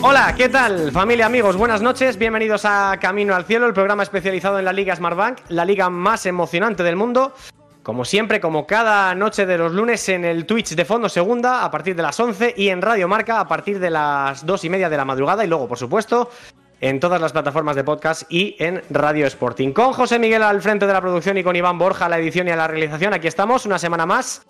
Hola, ¿qué tal? Familia, amigos, buenas noches. Bienvenidos a Camino al Cielo, el programa especializado en la Liga Smartbank, la liga más emocionante del mundo. Como siempre, como cada noche de los lunes en el Twitch de Fondo Segunda a partir de las 11 y en Radio Marca a partir de las 2 y media de la madrugada y luego, por supuesto, en todas las plataformas de podcast y en Radio Sporting. Con José Miguel al frente de la producción y con Iván Borja a la edición y a la realización, aquí estamos una semana más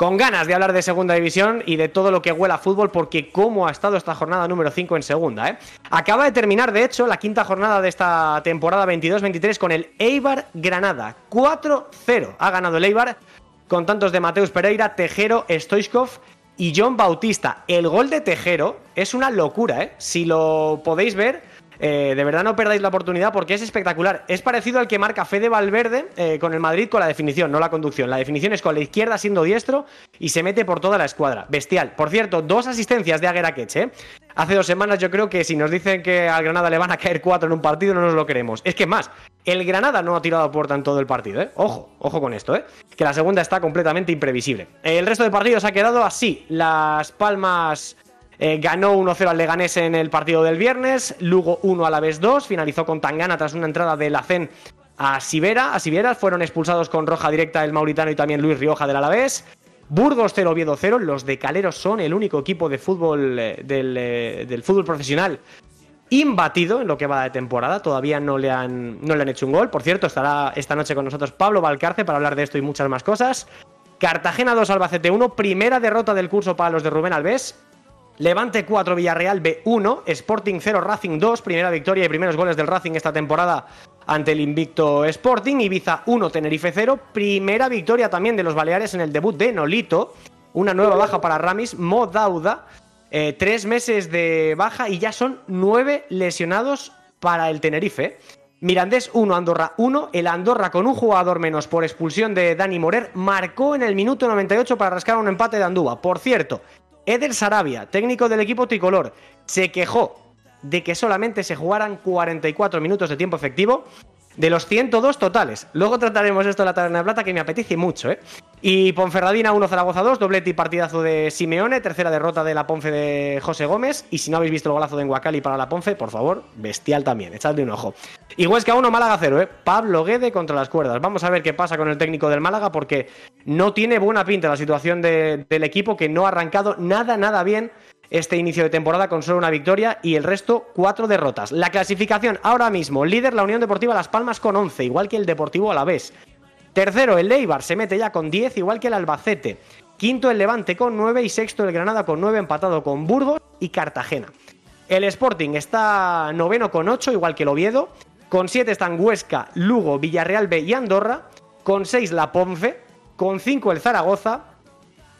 con ganas de hablar de segunda división y de todo lo que huela a fútbol, porque cómo ha estado esta jornada número 5 en segunda. ¿eh? Acaba de terminar, de hecho, la quinta jornada de esta temporada 22-23 con el Eibar Granada. 4-0 ha ganado el Eibar con tantos de Mateus Pereira, Tejero, Stoichkov y John Bautista. El gol de Tejero es una locura, ¿eh? Si lo podéis ver, eh, de verdad no perdáis la oportunidad porque es espectacular. Es parecido al que marca Fede Valverde eh, con el Madrid con la definición, no la conducción. La definición es con la izquierda siendo diestro y se mete por toda la escuadra. Bestial. Por cierto, dos asistencias de Agueraquech, ¿eh? Hace dos semanas yo creo que si nos dicen que al Granada le van a caer cuatro en un partido no nos lo creemos. Es que más, el Granada no ha tirado puerta en todo el partido, ¿eh? Ojo, ojo con esto, ¿eh? Que la segunda está completamente imprevisible. El resto de partidos ha quedado así. Las Palmas... Eh, ganó 1-0 al Leganés en el partido del viernes, Lugo 1 a la vez 2, finalizó con Tangana tras una entrada de la CEN a Sivera. A Sivera fueron expulsados con roja directa el Mauritano y también Luis Rioja del Alavés. Burgos 0, Oviedo 0. Los de Caleros son el único equipo de fútbol eh, del, eh, del fútbol profesional imbatido en lo que va de temporada. Todavía no le, han, no le han hecho un gol. Por cierto, estará esta noche con nosotros Pablo Valcarce para hablar de esto y muchas más cosas. Cartagena 2, Albacete 1. Primera derrota del curso para los de Rubén Alves. Levante 4, Villarreal B1, Sporting 0, Racing 2, primera victoria y primeros goles del Racing esta temporada ante el invicto Sporting, Ibiza 1, Tenerife 0, primera victoria también de los Baleares en el debut de Nolito, una nueva baja para Ramis, Modauda, eh, tres meses de baja y ya son nueve lesionados para el Tenerife. Mirandés 1, Andorra 1. El Andorra con un jugador menos por expulsión de Dani Morer marcó en el minuto 98 para rascar un empate de Andúa. Por cierto, Eder Sarabia, técnico del equipo tricolor, se quejó de que solamente se jugaran 44 minutos de tiempo efectivo de los 102 totales. Luego trataremos esto en la taberna de plata que me apetece mucho, ¿eh? Y Ponferradina 1 Zaragoza 2, doblete y partidazo de Simeone, tercera derrota de la Ponce de José Gómez. Y si no habéis visto el golazo de Enguacali para la Ponce, por favor, bestial también, echadle un ojo. Y Huesca 1, Málaga 0, ¿eh? Pablo Guede contra las cuerdas. Vamos a ver qué pasa con el técnico del Málaga porque no tiene buena pinta la situación de- del equipo que no ha arrancado nada, nada bien este inicio de temporada con solo una victoria y el resto cuatro derrotas. La clasificación ahora mismo, líder la Unión Deportiva Las Palmas con 11, igual que el Deportivo Alavés. Tercero, el Eibar se mete ya con 10, igual que el Albacete. Quinto, el Levante con 9 y sexto, el Granada con 9, empatado con Burgos y Cartagena. El Sporting está noveno con 8, igual que el Oviedo. Con 7 están Huesca, Lugo, Villarreal B y Andorra. Con 6 la Ponce. Con 5 el Zaragoza.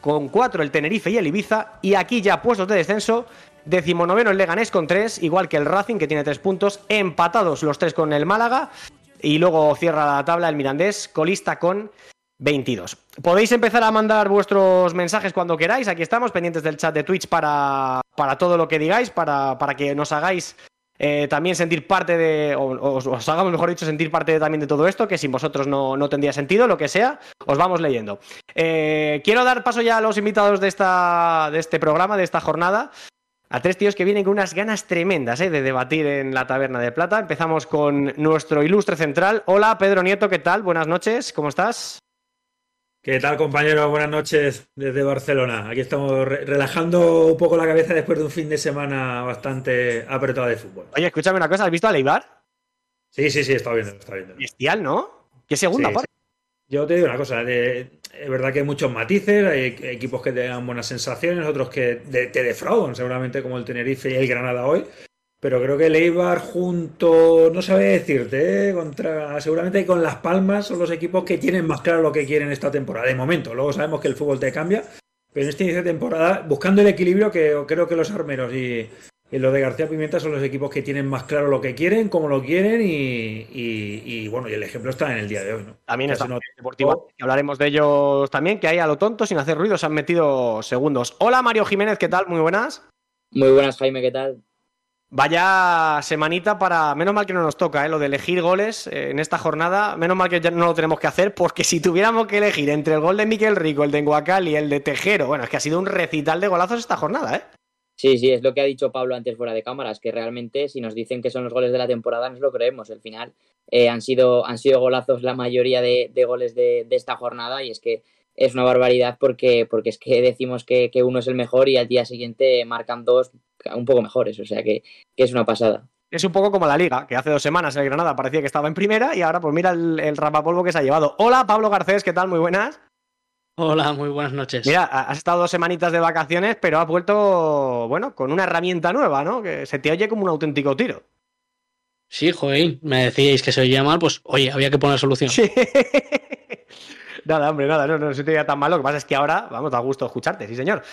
Con 4 el Tenerife y el Ibiza. Y aquí ya puestos de descenso. Decimonoveno el Leganés con 3, igual que el Racing que tiene 3 puntos. Empatados los 3 con el Málaga. Y luego cierra la tabla el Mirandés, colista con 22. Podéis empezar a mandar vuestros mensajes cuando queráis. Aquí estamos, pendientes del chat de Twitch para, para todo lo que digáis, para, para que nos hagáis eh, también sentir parte de, o, os, os hagamos, mejor dicho, sentir parte también de todo esto, que sin vosotros no, no tendría sentido, lo que sea, os vamos leyendo. Eh, quiero dar paso ya a los invitados de, esta, de este programa, de esta jornada. A tres tíos que vienen con unas ganas tremendas eh, de debatir en la Taberna de Plata. Empezamos con nuestro ilustre central. Hola, Pedro Nieto, ¿qué tal? Buenas noches, ¿cómo estás? ¿Qué tal, compañeros? Buenas noches desde Barcelona. Aquí estamos re- relajando un poco la cabeza después de un fin de semana bastante apretado de fútbol. Oye, escúchame una cosa, ¿has visto a Leibar? Sí, sí, sí, está viendo, está viendo. Bestial, ¿no? ¿Qué segunda Sí, parte? Yo te digo una cosa, de- es verdad que hay muchos matices, hay equipos que te dan buenas sensaciones, otros que te defraudan, seguramente como el Tenerife y el Granada hoy, pero creo que el junto, no sabe decirte, ¿eh? contra, seguramente con Las Palmas son los equipos que tienen más claro lo que quieren esta temporada, de momento, luego sabemos que el fútbol te cambia, pero en este inicio de temporada, buscando el equilibrio que creo que los armeros y, Y los de García Pimienta son los equipos que tienen más claro lo que quieren, cómo lo quieren y, bueno, y el ejemplo está en el día de hoy. ¿no? También está Deportivo, hablaremos de ellos también, que hay a lo tonto, sin hacer ruido, se han metido segundos. Hola Mario Jiménez, ¿qué tal? Muy buenas. Muy buenas, Jaime, ¿qué tal? Vaya semanita para. Menos mal que no nos toca, ¿eh? lo de elegir goles eh, en esta jornada. Menos mal que ya no lo tenemos que hacer, porque si tuviéramos que elegir entre el gol de Miquel Rico, el de Enguacal y el de Tejero, bueno, es que ha sido un recital de golazos esta jornada, ¿eh? Sí, sí, es lo que ha dicho Pablo antes fuera de cámaras, que realmente si nos dicen que son los goles de la temporada nos lo creemos. Al final eh, han, sido, han sido golazos la mayoría de, goles de, esta jornada y es que es una barbaridad porque, porque es que decimos que, uno es el mejor y al día siguiente marcan dos un poco mejores, o sea que, es una pasada. Es un poco como la liga, que hace dos semanas el Granada parecía que estaba en primera y ahora pues mira el, el rapapolvo que se ha llevado. Hola Pablo Garcés, ¿qué tal? Muy buenas. Hola, muy buenas noches. Mira, has estado dos semanitas de vacaciones, pero has vuelto, bueno, con una herramienta nueva, ¿no? Que se te oye como un auténtico tiro. Sí, joder, me decíais que se oía mal, pues oye, había que poner solución. Sí. nada, hombre, nada, no, no se te oía tan mal. Lo que pasa es que ahora, vamos, da gusto escucharte, sí, señor.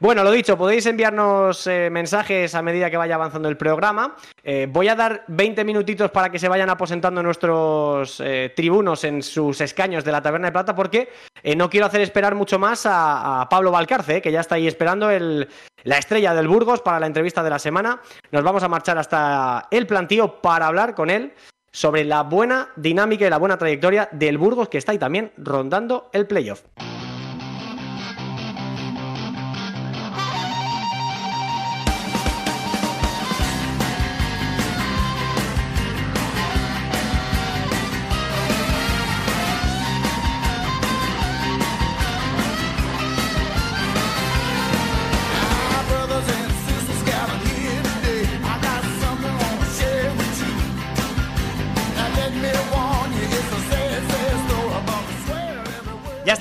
Bueno, lo dicho, podéis enviarnos eh, mensajes a medida que vaya avanzando el programa. Eh, voy a dar 20 minutitos para que se vayan aposentando nuestros eh, tribunos en sus escaños de la Taberna de Plata, porque no quiero hacer esperar mucho más a, Pablo Valcarce, que ya está ahí esperando la estrella del Burgos para la entrevista de la semana. Nos vamos a marchar hasta el plantío para hablar con él sobre la buena dinámica y la buena trayectoria del Burgos, que está ahí también rondando el playoff.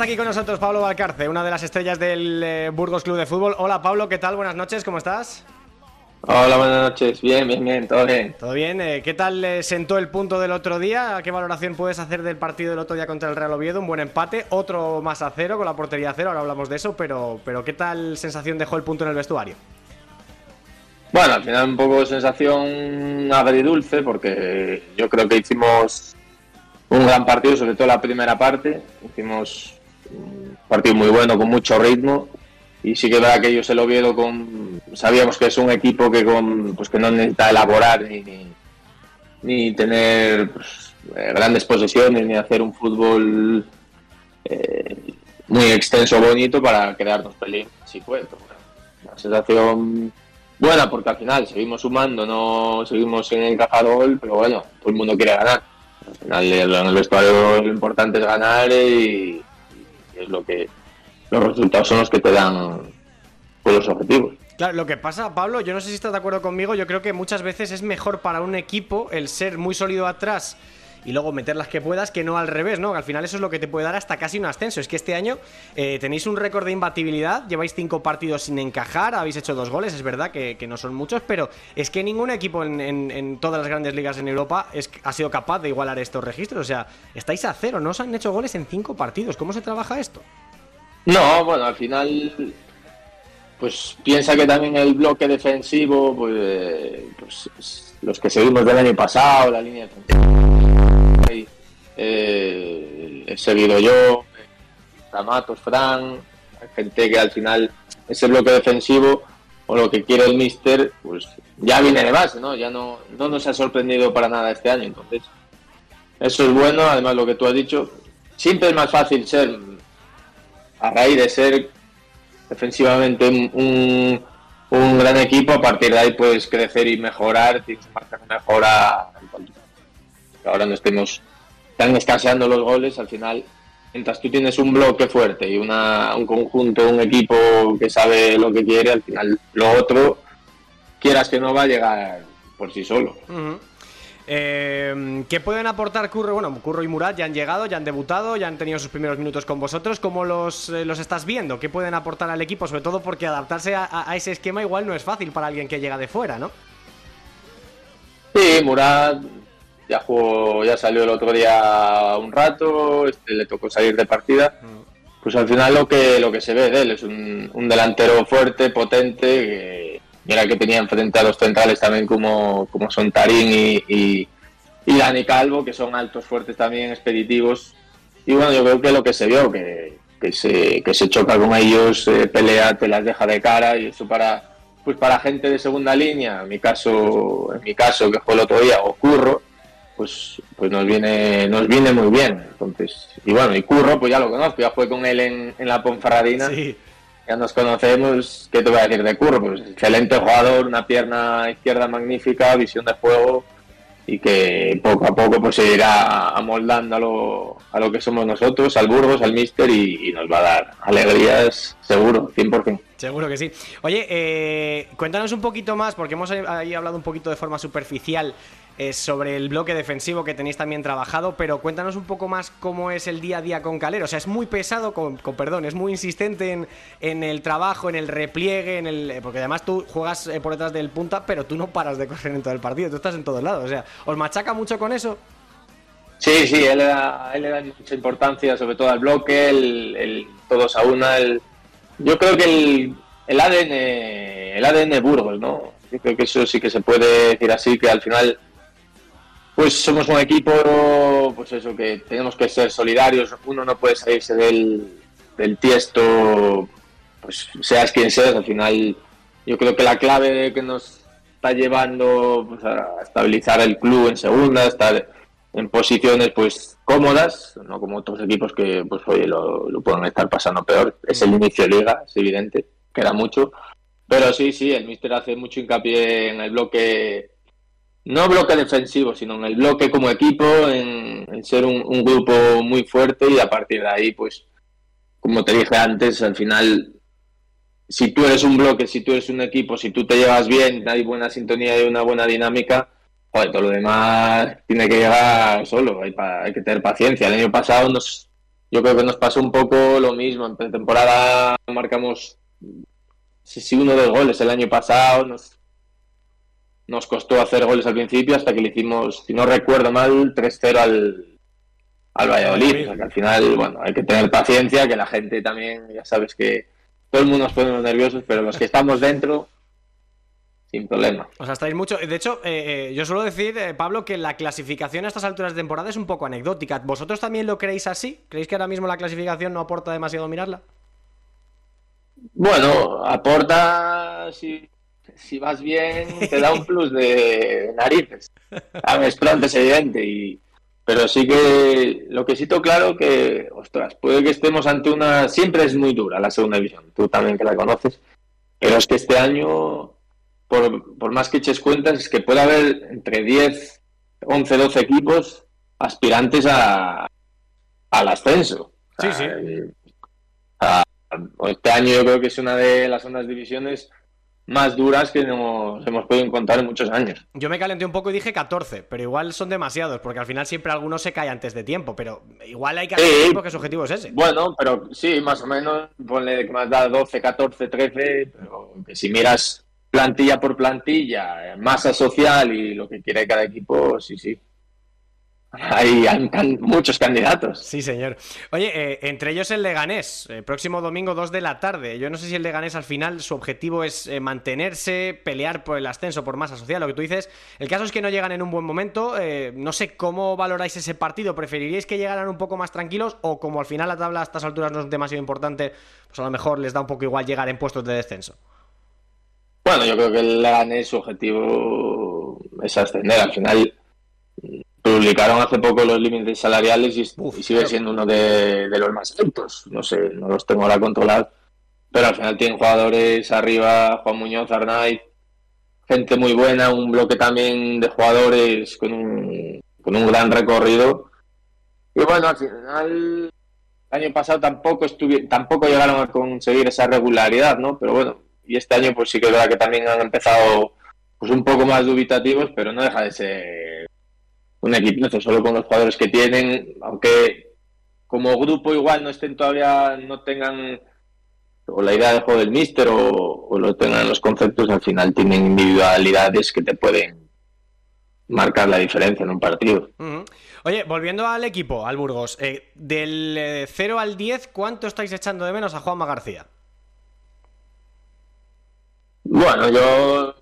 Está aquí con nosotros Pablo Valcarce, una de las estrellas del eh, Burgos Club de Fútbol. Hola Pablo, ¿qué tal? Buenas noches, ¿cómo estás? Hola, buenas noches. Bien, bien, bien, todo bien. Todo bien. Eh, ¿Qué tal eh, sentó el punto del otro día? ¿Qué valoración puedes hacer del partido del otro día contra el Real Oviedo? Un buen empate, otro más a cero con la portería a cero, ahora hablamos de eso, pero, pero ¿qué tal sensación dejó el punto en el vestuario? Bueno, al final un poco sensación agridulce porque yo creo que hicimos un gran partido, sobre todo la primera parte. Hicimos partido muy bueno, con mucho ritmo. Y sí que es verdad que ellos el Oviedo con, sabíamos que es un equipo que con, pues que no necesita elaborar ni, ni, tener pues, eh, grandes posesiones ni hacer un fútbol eh, muy extenso bonito para crearnos peligro. Sí fue, una sensación buena porque al final seguimos sumando, no seguimos en el gol, pero bueno, todo el mundo quiere ganar. Al final en el vestuario lo importante es ganar y, es lo que los resultados son los que te dan pues, los objetivos. Claro, lo que pasa, Pablo, yo no sé si estás de acuerdo conmigo, yo creo que muchas veces es mejor para un equipo el ser muy sólido atrás y luego meter las que puedas, que no al revés, ¿no? al final eso es lo que te puede dar hasta casi un ascenso. Es que este año eh, tenéis un récord de imbatibilidad, lleváis cinco partidos sin encajar, habéis hecho dos goles, es verdad que, no son muchos, pero es que ningún equipo en, todas las grandes ligas en Europa es, ha sido capaz de igualar estos registros. O sea, estáis a cero, no os han hecho goles en cinco partidos. ¿Cómo se trabaja esto? No, bueno, al final pues piensa que también el bloque defensivo, pues, pues los que seguimos del año pasado, la línea defensiva eh, he seguido yo, Ramatos, Fran, gente que al final ese bloque defensivo o lo que quiere el Mister, pues ya viene de base, ¿no? Ya no, no nos ha sorprendido para nada este año, entonces eso es bueno, además lo que tú has dicho, siempre es más fácil ser, a raíz de ser defensivamente un, un gran equipo, a partir de ahí puedes crecer y mejorar, tienes marcar mejora. Ahora no estemos están escaseando los goles, al final, mientras tú tienes un bloque fuerte y una, un conjunto, un equipo que sabe lo que quiere, al final lo otro, quieras que no va a llegar por sí solo. Eh, ¿Qué pueden aportar Curro? Bueno, Curro y Murat ya han llegado, ya han debutado, ya han tenido sus primeros minutos con vosotros. ¿Cómo los, eh, los estás viendo? ¿Qué pueden aportar al equipo? Sobre todo porque adaptarse a, a, ese esquema igual no es fácil para alguien que llega de fuera, ¿no? Sí, Murat ya jugó, ya salió el otro día un rato, este, le tocó salir de partida. Pues al final lo que lo que se ve de él es un, delantero fuerte, potente, mira que tenía enfrente a los centrales también como, como son Tarín y, y, y Dani Calvo, que son altos, fuertes también, expeditivos. Y bueno, yo creo que lo que se vio, que, que se, que se choca con ellos, eh, pelea, te las deja de cara y eso para pues para gente de segunda línea, en mi caso, en mi caso que fue el otro día, o Curro, pues, pues nos viene, nos viene muy bien. Entonces, y bueno, y Curro, pues ya lo conozco, ya fue con él en, en la Ponferradina. Ya nos conocemos, ¿qué te voy a decir de Curro? Pues excelente jugador, una pierna izquierda magnífica, visión de juego, y que poco a poco pues se irá amoldando a lo, a lo que somos nosotros, al Burgos, al Mister y, nos va a dar alegrías seguro, 100%. Seguro que sí. Oye, eh, cuéntanos un poquito más, porque hemos ahí hablado un poquito de forma superficial eh, sobre el bloque defensivo que tenéis también trabajado, pero cuéntanos un poco más cómo es el día a día con Calero. O sea, es muy pesado, con, perdón, es muy insistente en, en, el trabajo, en el repliegue, en el porque además tú juegas eh, por detrás del punta, pero tú no paras de correr en todo el partido, tú estás en todos lados. O sea, ¿os machaca mucho con eso? Sí, sí, él le da, él le da mucha importancia, sobre todo al bloque, el, todos a una. El, yo creo que el, el ADN, el ADN Burgos, ¿no? Yo creo que eso sí que se puede decir así, que al final pues somos un equipo, pues eso, que tenemos que ser solidarios. Uno no puede salirse del, del tiesto, pues seas quien seas. Al final, yo creo que la clave que nos está llevando pues, a estabilizar el club en segunda, estar en posiciones pues cómodas, no como otros equipos que pues oye lo, pueden estar pasando peor. Es el inicio de liga, es evidente, queda mucho. Pero sí, sí, el míster hace mucho hincapié en el bloque no bloque defensivo, sino en el bloque como equipo, en, ser un, grupo muy fuerte y a partir de ahí, pues, como te dije antes, al final, si tú eres un bloque, si tú eres un equipo, si tú te llevas bien, hay buena sintonía y una buena dinámica, joder, todo lo demás tiene que llegar solo, hay, hay que tener paciencia. El año pasado nos, yo creo que nos pasó un poco lo mismo, en temporada marcamos si uno de los goles el año pasado, nos nos costó hacer goles al principio hasta que le hicimos, si no recuerdo mal, 3-0 al, al Valladolid. O que al final, bueno, hay que tener paciencia, que la gente también, ya sabes que todo el mundo nos pone nerviosos, pero los que estamos dentro, sin problema. O sea, estáis mucho. De hecho, eh, eh, yo suelo decir, eh, Pablo, que la clasificación a estas alturas de temporada es un poco anecdótica. ¿Vosotros también lo creéis así? ¿Creéis que ahora mismo la clasificación no aporta demasiado mirarla? Bueno, aporta si si vas bien, te da un plus de narices. A ver, es evidente. Y, pero sí que lo que siento claro que, ostras, puede que estemos ante una. Siempre es muy dura la segunda división, tú también que la conoces. Pero es que este año, por, por más que eches cuentas, es que puede haber entre 10, 11, 12 equipos aspirantes a, al ascenso. Sí, sí. este año yo creo que es una de las ondas divisiones más duras que nos hemos podido encontrar en muchos años. Yo me calenté un poco y dije 14, pero igual son demasiados, porque al final siempre alguno se cae antes de tiempo, pero igual hay que hacer tiempo que su objetivo es ese. Bueno, pero sí, más o menos, ponle que me has dado 12, 14, 13, pero que si miras plantilla por plantilla, masa social y lo que quiere cada equipo, sí, sí. Hay, muchos candidatos. Sí, señor. Oye, eh, entre ellos el Leganés, el próximo domingo 2 de la tarde. Yo no sé si el Leganés al final su objetivo es eh, mantenerse, pelear por el ascenso, por masa social, lo que tú dices. El caso es que no llegan en un buen momento. Eh, no sé cómo valoráis ese partido. ¿Preferiríais que llegaran un poco más tranquilos o como al final la tabla a estas alturas no es demasiado importante, pues a lo mejor les da un poco igual llegar en puestos de descenso? Bueno, yo creo que el Leganés su objetivo es ascender. Al final publicaron hace poco los límites salariales y, sigue siendo uno de, los más altos. No sé, no los tengo ahora controlados, pero al final tienen jugadores arriba, Juan Muñoz, Arnaiz, gente muy buena, un bloque también de jugadores con un, con un gran recorrido. Y bueno, al final, el año pasado tampoco, tampoco llegaron a conseguir esa regularidad, ¿no? Pero bueno, y este año pues sí que es verdad que también han empezado pues un poco más dubitativos, pero no deja de ser un equipo solo con los jugadores que tienen, aunque como grupo igual no estén todavía, no tengan o la idea de juego del míster o, o lo tengan los conceptos, al final tienen individualidades que te pueden marcar la diferencia en un partido. Oye, volviendo al equipo, al Burgos, eh, del 0 eh, al 10, ¿cuánto estáis echando de menos a Juanma García? Bueno, yo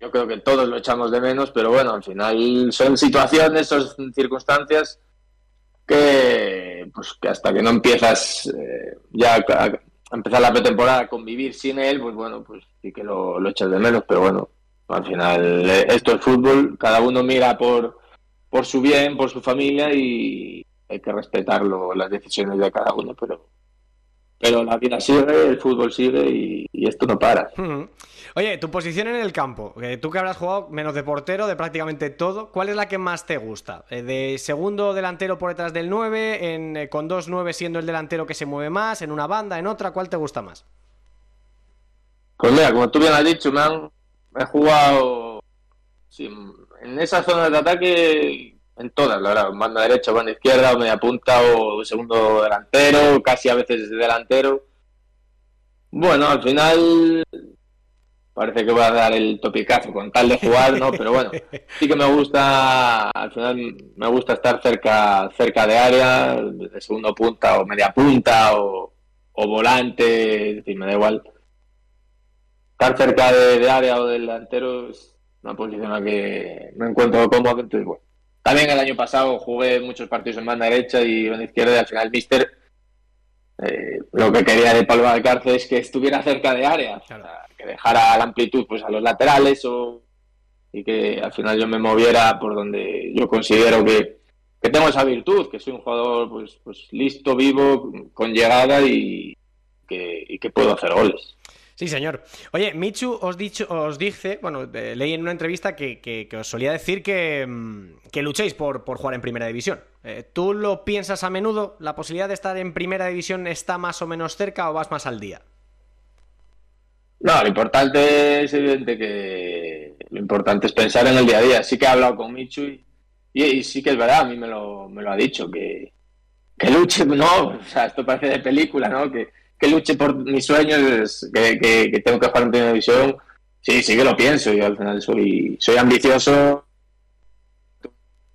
yo creo que todos lo echamos de menos, pero bueno, al final son situaciones, son circunstancias que, pues, que hasta que no empiezas eh, ya a, empezar la pretemporada a convivir sin él, pues bueno, pues sí que lo, lo echas de menos, pero bueno, al final eh, esto es fútbol, cada uno mira por, por su bien, por su familia y hay que respetarlo, las decisiones de cada uno, pero pero la vida sigue, el fútbol sigue y, esto no para. Oye, tu posición en el campo, tú que habrás jugado menos de portero, de prácticamente todo, ¿cuál es la que más te gusta? Eh, ¿De segundo delantero por detrás del 9, en, eh, con dos 9 siendo el delantero que se mueve más, en una banda, en otra, ¿cuál te gusta más? Pues mira, como tú bien has dicho, me han he jugado en esas zonas de ataque en todas, la verdad, banda derecha, banda izquierda, o media punta o segundo delantero, casi a veces delantero. Bueno, al final parece que voy a dar el topicazo con tal de jugar, ¿no? Pero bueno, sí que me gusta, al final me gusta estar cerca, cerca de área, de segundo punta o media punta o, volante, es decir, me da igual. Estar cerca de, área o del delantero es una posición en la que me encuentro cómodo, entonces bueno también el año pasado jugué muchos partidos en banda derecha y en izquierda y al final Mister eh, lo que quería de Pablo Alcárcel es que estuviera cerca de área, que dejara la amplitud pues a los laterales o, y que al final yo me moviera por donde yo considero que, tengo esa virtud, que soy un jugador pues, pues listo, vivo, con llegada y que, que puedo hacer goles. Sí, señor. Oye, Michu os, dicho, os dice, bueno, leí en una entrevista que, os solía decir que, mm, luchéis por, por, jugar en primera división. Eh, ¿Tú lo piensas a menudo? ¿La posibilidad de estar en primera división está más o menos cerca o vas más al día? No, lo importante es evidente que lo importante es pensar en el día a día. Sí que he hablado con Michu y, sí que es verdad, a mí me lo, me lo ha dicho, que, que luche, no, o sea, esto parece de película, ¿no? Que, que luche por mis sueños, que, que, tengo que jugar en primera división, sí, sí que lo pienso. Yo al final soy, soy ambicioso,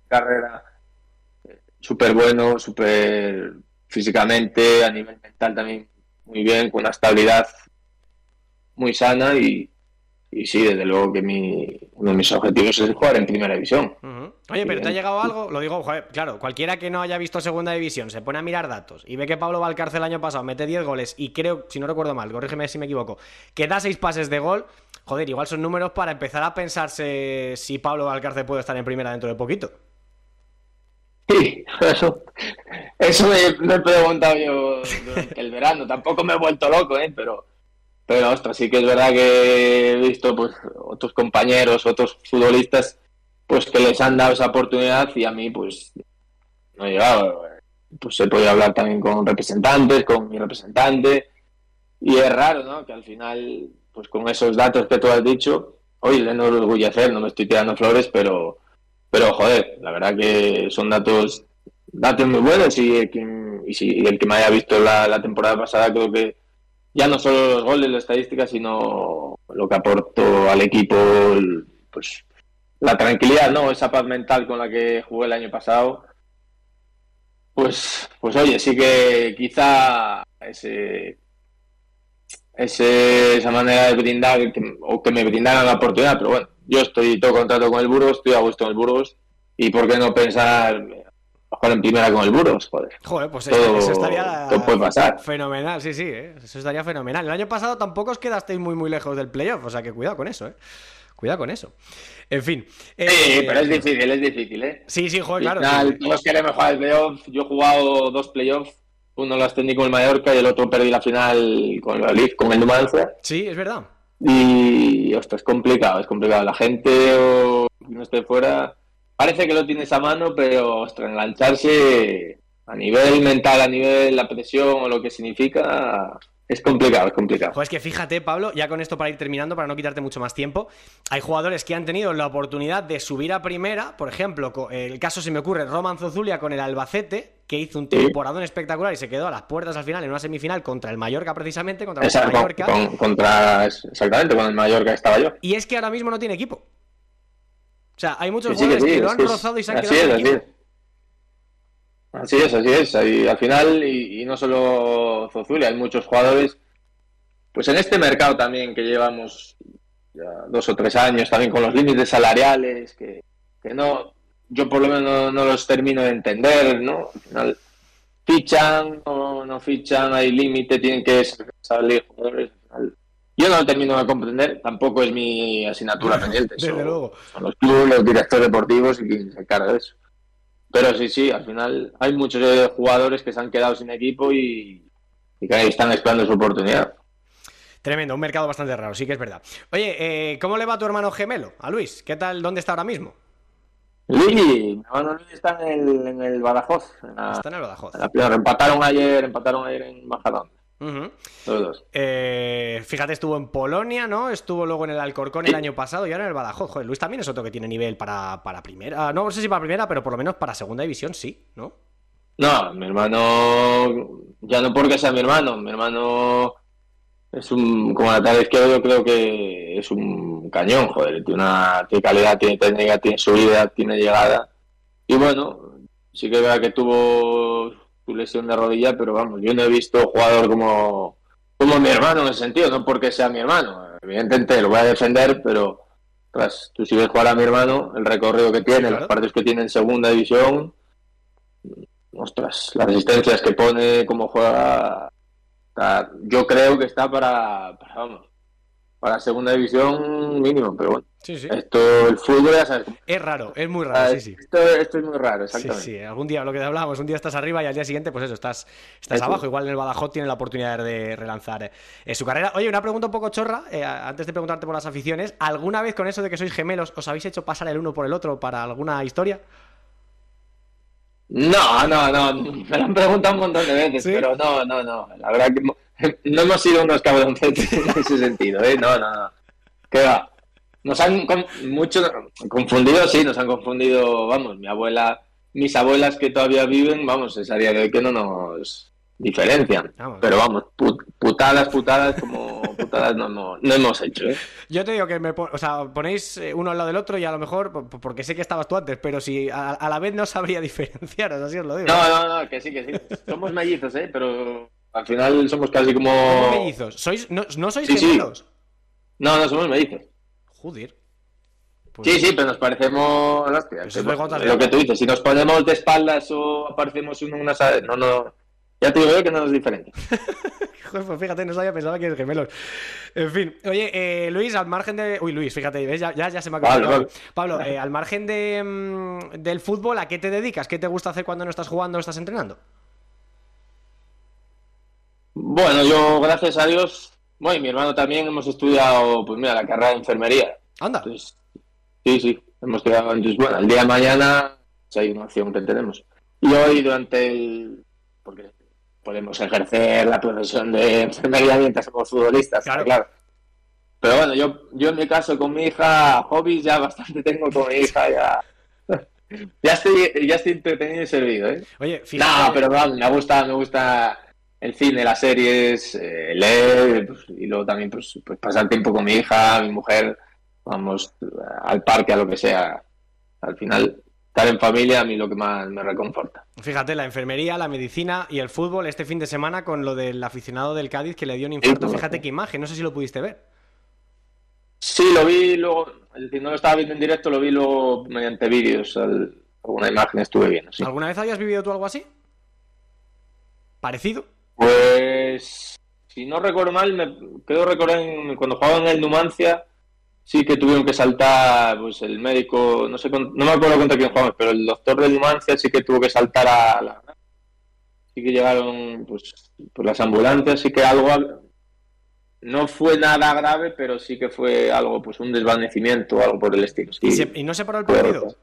carrera súper bueno, súper físicamente, a nivel mental también muy bien, con una estabilidad muy sana y, y sí, desde luego que mi, uno de mis objetivos es jugar en primera división. Oye, pero ¿te ha llegado algo? Lo digo, joder, claro, cualquiera que no haya visto segunda división se pone a mirar datos y ve que Pablo Valcárcel el año pasado mete 10 goles y creo, si no recuerdo mal, corrígeme si me equivoco, que da 6 pases de gol. Joder, igual son números para empezar a pensarse si Pablo Valcárcel puede estar en primera dentro de poquito. Sí, eso, eso me, he preguntado yo durante el verano. Tampoco me he vuelto loco, ¿eh? pero pero, ostras, sí que es verdad que he visto pues otros compañeros, otros futbolistas, pues que les han dado esa oportunidad y a mí, pues, no he llegado. Pues he podido hablar también con representantes, con mi representante, y es raro, ¿no? Que al final, pues con esos datos que tú has dicho, hoy le no hacer, no me estoy tirando flores, pero, pero joder, la verdad que son datos, datos muy buenos y, y, si el que me haya visto la temporada pasada creo que ya no solo los goles, la estadística, sino lo que aportó al equipo, pues la tranquilidad, ¿no? Esa paz mental con la que jugué el año pasado. Pues, pues oye, sí que quizá ese, esa manera de brindar o que me brindaran la oportunidad, pero bueno, yo estoy todo contrato con el Burgos, estoy a gusto en el Burgos y por qué no pensar jugar en primera con el Burgos, joder. Joder, pues eso estaría puede pasar. fenomenal, sí, sí, ¿eh? eso estaría fenomenal. El año pasado tampoco os quedasteis muy muy lejos del playoff, o sea que cuidado con eso, ¿eh? Cuidado con eso. En fin. Eh, sí, pero es difícil, es difícil, ¿eh? Sí, sí, joder, claro. Final, Todos queremos jugar el playoff. Yo he jugado dos playoffs. Uno las tení con el Mallorca y el otro perdí la final con el con el Numancia. Sí, es verdad. Y, ostras, es complicado, es complicado. La gente o no esté fuera parece que lo tienes a mano, pero ostras, engancharse a nivel mental, a nivel la presión o lo que significa, es complicado, es complicado. Pues que fíjate, Pablo, ya con esto para ir terminando, para no quitarte mucho más tiempo, hay jugadores que han tenido la oportunidad de subir a primera, por ejemplo, el caso se me ocurre, Roman Zozulia con el Albacete, que hizo un temporadón espectacular y se quedó a las puertas al final en una semifinal contra el Mallorca precisamente, contra el Mallorca. contra, exactamente, con el Mallorca estaba yo. Y es que ahora mismo no tiene equipo. O sea, hay muchos jugadores que, lo han rozado y se han así quedado. Es, así, es. así es, así es. Y al final, y, no solo Zozulia, hay muchos jugadores pues en este mercado también que llevamos ya dos o tres años, también con los límites salariales, que, que no, yo por lo menos no, los termino de entender, ¿no? Al final fichan o no fichan, hay límite, tienen que salir jugadores. Yo no lo termino de comprender, tampoco es mi asignatura pendiente. Desde luego. Son los clubes, los directores deportivos y quien se encarga de eso. Pero sí, sí, al final hay muchos eh, jugadores que se han quedado sin equipo y, y que están esperando su oportunidad. Tremendo, un mercado bastante raro, sí que es verdad. Oye, eh, ¿cómo le va a tu hermano gemelo, a Luis? ¿Qué tal? ¿Dónde está ahora mismo? Luis, mi hermano Luis está en el, en el Badajoz. está en el Badajoz. empataron ayer, empataron ayer en Majadón. Todos. Eh, fíjate, estuvo en Polonia, ¿no? Estuvo luego en el Alcorcón el año pasado y ahora en el Badajoz. Joder, Luis también es otro que tiene nivel para, para primera. No sé si para primera, pero por lo menos para segunda división sí, ¿no? No, mi hermano, ya no porque sea mi hermano, mi hermano es un, como tal izquierdo, yo creo que es un cañón, joder, tiene una tiene calidad, tiene técnica, tiene subida, tiene llegada. Y bueno, sí que vea que tuvo su lesión de rodilla, pero vamos, yo no he visto jugador como, como mi hermano en ese sentido, no porque sea mi hermano. Evidentemente lo voy a defender, pero tras, tú si ves jugar a mi hermano, el recorrido que tiene, las partes que tiene en segunda división, ostras, las resistencias que pone, cómo juega, yo creo que está para, para, vamos, para segunda división mínimo, pero bueno. Sí, sí. Esto, el fútbol. Es raro, es muy raro, sí, sí. Esto, esto, es muy raro, exactamente. Sí, sí, algún día, lo que hablábamos, un día estás arriba y al día siguiente, pues eso, estás, estás abajo. Igual en el Badajoz tiene la oportunidad de relanzar eh, su carrera. Oye, una pregunta un poco chorra, eh, antes de preguntarte por las aficiones. ¿Alguna vez con eso de que sois gemelos os habéis hecho pasar el uno por el otro para alguna historia? No, no, no, me lo han preguntado un montón de veces, pero no, no, no. La verdad que no hemos sido unos cabroncetes en ese sentido, ¿eh? No, no, no. ¿Qué va? Nos han mucho confundido, sí, nos han confundido, vamos, mi abuela, mis abuelas que todavía viven, vamos, es a día de hoy que no nos diferencian. Pero vamos, putadas, putadas, como putadas no, no, hemos hecho. ¿eh? Yo te digo que me o sea, ponéis eh, uno al lado del otro y a lo mejor, porque sé que estabas tú antes, pero si a, la vez no sabría diferenciaros, así os lo digo. No, no, no, que sí, que sí. Somos mellizos, ¿eh? Pero al final somos casi como... ¿Cómo mellizos? ¿Sois, no, ¿No sois gemelos? No, no somos mellizos. Joder. Pues sí, sí, pero nos parecemos. lo que tú dices, si nos ponemos de espaldas o aparecemos uno en una sala. No, no. Ya te digo yo que no es diferente. Joder, pues fíjate, no sabía, pensaba que eres gemelos. En fin, oye, eh, Luis, al margen de. Uy, Luis, fíjate, Ya, ya, se me ha acabado. Pablo, eh, al margen de, mm, del fútbol, ¿a qué te dedicas? ¿Qué te gusta hacer cuando no estás jugando o estás entrenando? Bueno, yo, gracias a Dios, bueno, y mi hermano también hemos estudiado, pues mira, la carrera de enfermería. Anda. sí, sí, hemos estudiado. Entonces, bueno, el día de mañana hay una opción que tenemos. Y hoy, durante el. Porque podemos ejercer la profesión de enfermería mientras somos futbolistas, claro. Pero bueno, yo, yo en mi caso con mi hija, hobbies ya bastante tengo con mi hija, ya. ya estoy, ya estoy entretenido y servido, ¿eh? Oye, fíjate. No, pero me gusta, me gusta el cine, las series, eh, leer pues, y luego también pues, pues, pasar tiempo con mi hija, mi mujer, vamos al parque, a lo que sea. Al final, estar en familia a mí lo que más me reconforta. Fíjate, la enfermería, la medicina y el fútbol este fin de semana con lo del aficionado del Cádiz que le dio un infarto. Fíjate qué imagen, no sé si lo pudiste ver. Sí, lo vi luego, es decir, no lo estaba viendo en directo, lo vi luego mediante vídeos, alguna imagen estuve viendo. ¿Alguna vez habías vivido tú algo así? ¿Parecido? Pues, si no recuerdo mal, me quedo recordar cuando jugaba en el Numancia, sí que tuvieron que saltar, pues el médico, no sé, no me acuerdo contra quién jugamos, pero el doctor del Numancia sí que tuvo que saltar a la... Sí que llegaron, pues, pues las ambulancias, sí que algo... No fue nada grave, pero sí que fue algo, pues un desvanecimiento o algo por el estilo. ¿Y, no se paró el partido?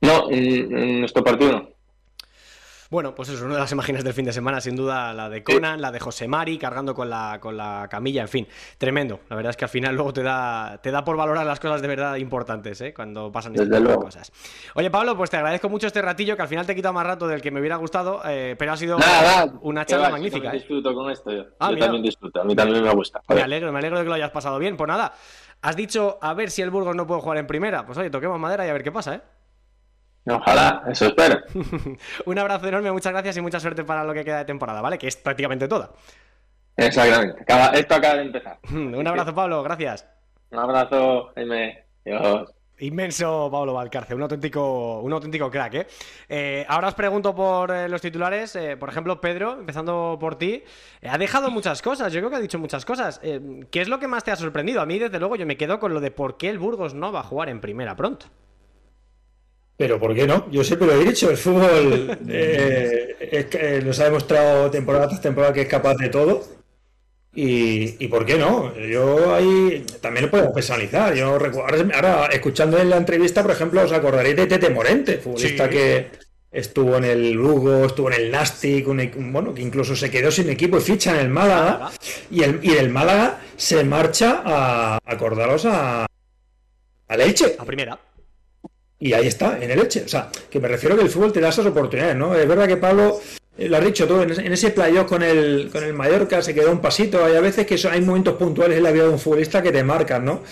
No, en nuestro partido no. Bueno, pues es una de las imágenes del fin de semana, sin duda la de Conan, la de José Mari cargando con la, con la camilla, en fin, tremendo. La verdad es que al final luego te da, te da por valorar las cosas de verdad importantes, ¿eh? Cuando pasan estas cosas. Oye, Pablo, pues te agradezco mucho este ratillo, que al final te he quitado más rato del que me hubiera gustado, eh, pero ha sido una charla magnífica. Yo ¿eh? disfruto con esto, yo, ah, también disfruto, a mí también me gusta. Me alegro, me alegro de que lo hayas pasado bien. Pues nada, has dicho a ver si el Burgos no puede jugar en primera. Pues oye, toquemos madera y a ver qué pasa, ¿eh? Ojalá, eso espero. Un abrazo enorme, muchas gracias y mucha suerte para lo que queda de temporada, ¿vale? Que es prácticamente toda. Exactamente. Acaba- esto acaba de empezar. Un abrazo, Pablo, gracias. Un abrazo, Jaime. Adiós. Inmenso Pablo Valcarce, un auténtico, un auténtico crack, ¿eh? Eh, ahora os pregunto por eh, los titulares. eh, por ejemplo, Pedro, empezando por ti, ha dejado muchas cosas, yo creo que ha dicho muchas cosas. ¿Qué es lo que más te ha sorprendido? A mí, desde luego, yo me quedo con lo de por qué el Burgos no va a jugar en primera pronto. Pero ¿por qué no? Yo siempre lo he dicho, el fútbol eh, es eh, nos ha demostrado temporada tras temporada que es capaz de todo. Y, y ¿por qué no? Yo ahí también lo podemos personalizar. Yo recuerdo, ahora, escuchando en la entrevista, por ejemplo, os acordaréis de Tete Morente, futbolista Sí. que estuvo en el Lugo, estuvo en el Nastic, un bueno, que incluso se quedó sin equipo y ficha en el Málaga. Málaga. Y, el, y del Málaga se marcha a, acordaros, a, al Elche. A primera. Y ahí está, en el Elche. O sea, que me refiero que el fútbol te da esas oportunidades, ¿no? Es verdad que Pablo, eh, lo has dicho tú, en ese, playoff con el, con el Mallorca se quedó un pasito. Hay a veces que hay momentos puntuales en la vida de un futbolista que te marcan, ¿no?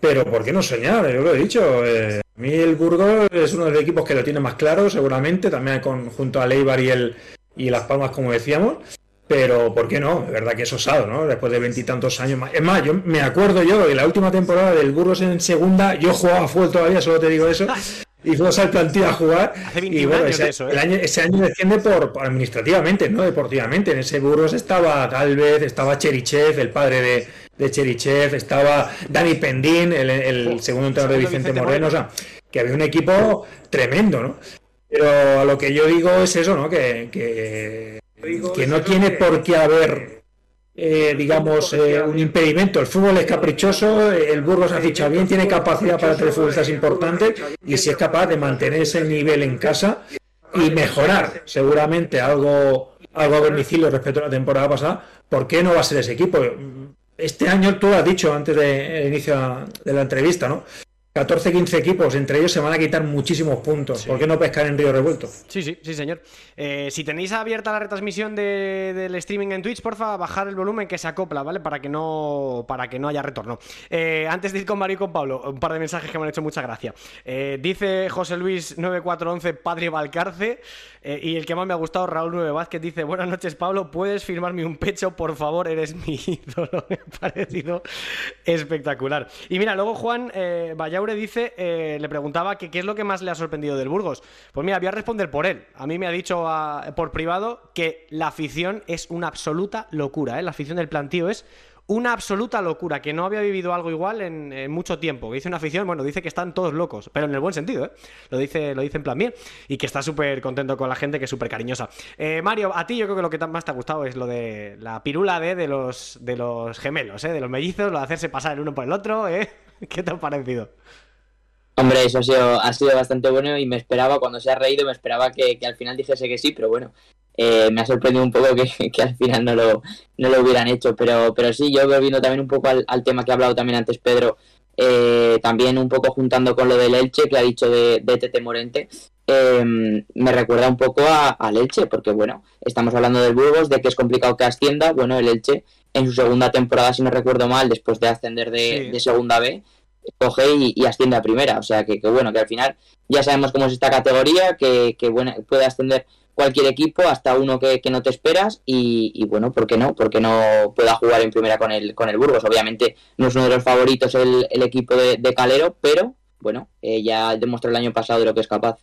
Pero ¿por qué no soñar? Yo lo he dicho. eh, a mí el Burgos es uno de los equipos que lo tiene más claro, seguramente, también con, junto a Leibar y, el, y Las Palmas, como decíamos. Pero ¿por qué no? Es verdad que es osado, ¿no? Después de veintitantos años más. Es más, yo me acuerdo yo que la última temporada del Burgos en segunda, yo jugaba a fútbol todavía, solo te digo eso, y fuimos al plantillo a jugar. Hace y 21 bueno, años ese, de eso, ¿eh? el año, ese año desciende por, por administrativamente, no deportivamente. En ese Burgos estaba Galvez, estaba Cherichev, el padre de, de Cherichev, estaba Dani Pendín, el, el segundo entrenador de Vicente, Vicente Moreno, o sea, que había un equipo tremendo, ¿no? Pero a lo que yo digo es eso, ¿no? Que, que, que no tiene por qué haber, eh, digamos, eh, un impedimento. El fútbol es caprichoso, el Burgos ha fichado bien, tiene capacidad para tener futbolistas importantes y si es capaz de mantener ese nivel en casa y mejorar seguramente algo, algo a domicilio respecto a la temporada pasada, ¿por qué no va a ser ese equipo? Este año tú lo has dicho antes del inicio de la entrevista, ¿no? 14, 15 equipos, entre ellos se van a quitar muchísimos puntos. ¿Por qué no pescar en Río Revuelto? Sí, sí, sí, señor. Eh, si tenéis abierta la retransmisión de- del streaming en Twitch, porfa, bajar el volumen que se acopla, ¿vale? Para que no, para que no haya retorno. Eh, antes de ir con Mario y con Pablo, un par de mensajes que me han hecho mucha gracia. Eh, dice José Luis 9411, Padre Valcarce, y el que más me ha gustado, Raúl 9 Vázquez, dice, buenas noches, Pablo, ¿puedes firmarme un pecho? Por favor, eres mi ídolo. Me ha parecido espectacular. Y mira, luego Juan eh, Dice, eh, le preguntaba que qué es lo que más le ha sorprendido del Burgos. Pues mira, voy a responder por él. A mí me ha dicho a- por privado que la afición es una absoluta locura. ¿eh? La afición del plantío es una absoluta locura, que no había vivido algo igual en, mucho tiempo. Dice una afición, bueno, dice que están todos locos, pero en el buen sentido, ¿eh? Lo dice, lo dice en plan bien. Y que está súper contento con la gente, que es súper cariñosa. Eh, Mario, a ti yo creo que lo que más te ha gustado es lo de la pirula de, de, los, de los gemelos, ¿eh? De los mellizos, lo de hacerse pasar el uno por el otro, ¿eh? ¿Qué te ha parecido? Hombre, eso ha sido, ha sido bastante bueno y me esperaba, cuando se ha reído, me esperaba que, que al final dijese que sí, pero bueno, eh, me ha sorprendido un poco que, que al final no lo, no lo hubieran hecho. Pero, pero sí, yo volviendo también un poco al, tema que ha hablado también antes Pedro, eh, también un poco juntando con lo del Elche que ha dicho de, de Tete Morente, eh, me recuerda un poco al Elche, porque bueno, estamos hablando del Burgos, de que es complicado que ascienda. Bueno, el Elche en su segunda temporada, si no recuerdo mal, después de ascender de, Sí. de segunda B, coge y, y asciende a primera. O sea que, que bueno, que al final ya sabemos cómo es esta categoría, que, que bueno, puede ascender cualquier equipo, hasta uno que, que no te esperas, y, y bueno, ¿por qué no? Porque no pueda jugar en primera con el, con el Burgos. Obviamente no es uno de los favoritos el, el equipo de, de Calero, pero bueno, eh, ya demostró el año pasado de lo que es capaz.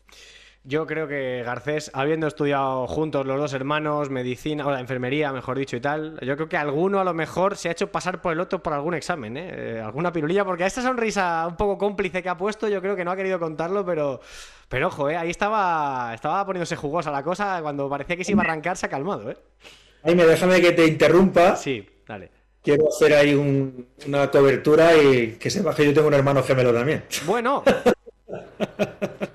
Yo creo que Garcés, habiendo estudiado juntos los dos hermanos medicina, o la enfermería, mejor dicho, y tal, yo creo que alguno a lo mejor se ha hecho pasar por el otro por algún examen, ¿eh? Eh, alguna pirulilla, porque a esta sonrisa un poco cómplice que ha puesto, yo creo que no ha querido contarlo, pero, pero ojo, ¿eh? ahí estaba, estaba poniéndose jugosa la cosa, cuando parecía que se iba a arrancar, se ha calmado, ¿eh? Jaime, déjame que te interrumpa. Sí, dale. Quiero hacer ahí un- una cobertura y que sepas que yo tengo un hermano gemelo también. Bueno,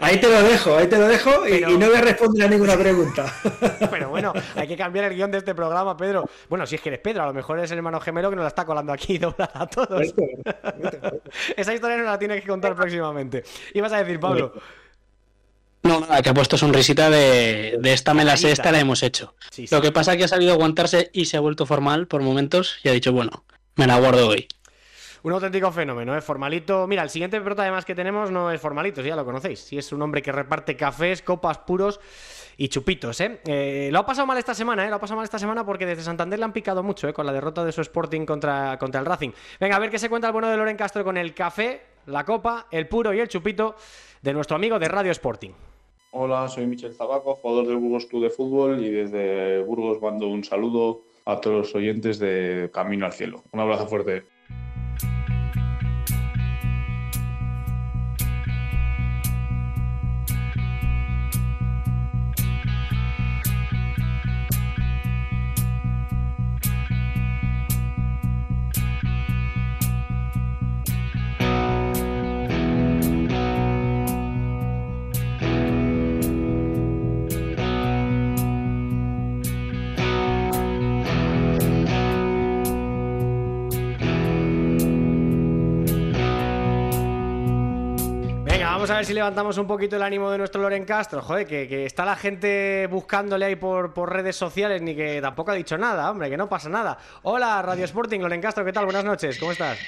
Ahí te lo dejo, ahí te lo dejo y, Pero- y no voy a responder a ninguna pregunta. pero bueno, hay que cambiar el guion de este programa, Pedro. Bueno, si es que eres Pedro, a lo mejor es el hermano gemelo que nos la está colando aquí doblada a todos. Esa historia no la tienes que contar próximamente. Ibas a decir, Pablo. No, nada, que ha puesto sonrisita de, de esta me la sé, esta la hemos hecho. Sí, sí. Lo que pasa es que ha sabido aguantarse y se ha vuelto formal por momentos y ha dicho, bueno, me la guardo hoy. Un auténtico fenómeno, ¿eh? Formalito. Mira, el siguiente prota además que tenemos no es Formalito, ya lo conocéis. Sí, es un hombre que reparte cafés, copas puros y chupitos, ¿eh? ¿eh? Lo ha pasado mal esta semana, ¿eh? Lo ha pasado mal esta semana porque desde Santander le han picado mucho, ¿eh? Con la derrota de su Sporting contra, contra el Racing. Venga, a ver qué se cuenta el bueno de Loren Castro con el café, la copa, el puro y el chupito de nuestro amigo de Radio Sporting. Hola, soy Michel Zabaco, jugador del Burgos Club de Fútbol y desde Burgos mando un saludo a todos los oyentes de Camino al Cielo. Un abrazo fuerte. A ver si levantamos un poquito el ánimo de nuestro Loren Castro. Joder, que, está la gente buscándole ahí por, redes sociales, ni que tampoco ha dicho nada, hombre, que no pasa nada. Hola, Radio Sporting, Loren Castro, ¿qué tal? Buenas noches, ¿cómo estás?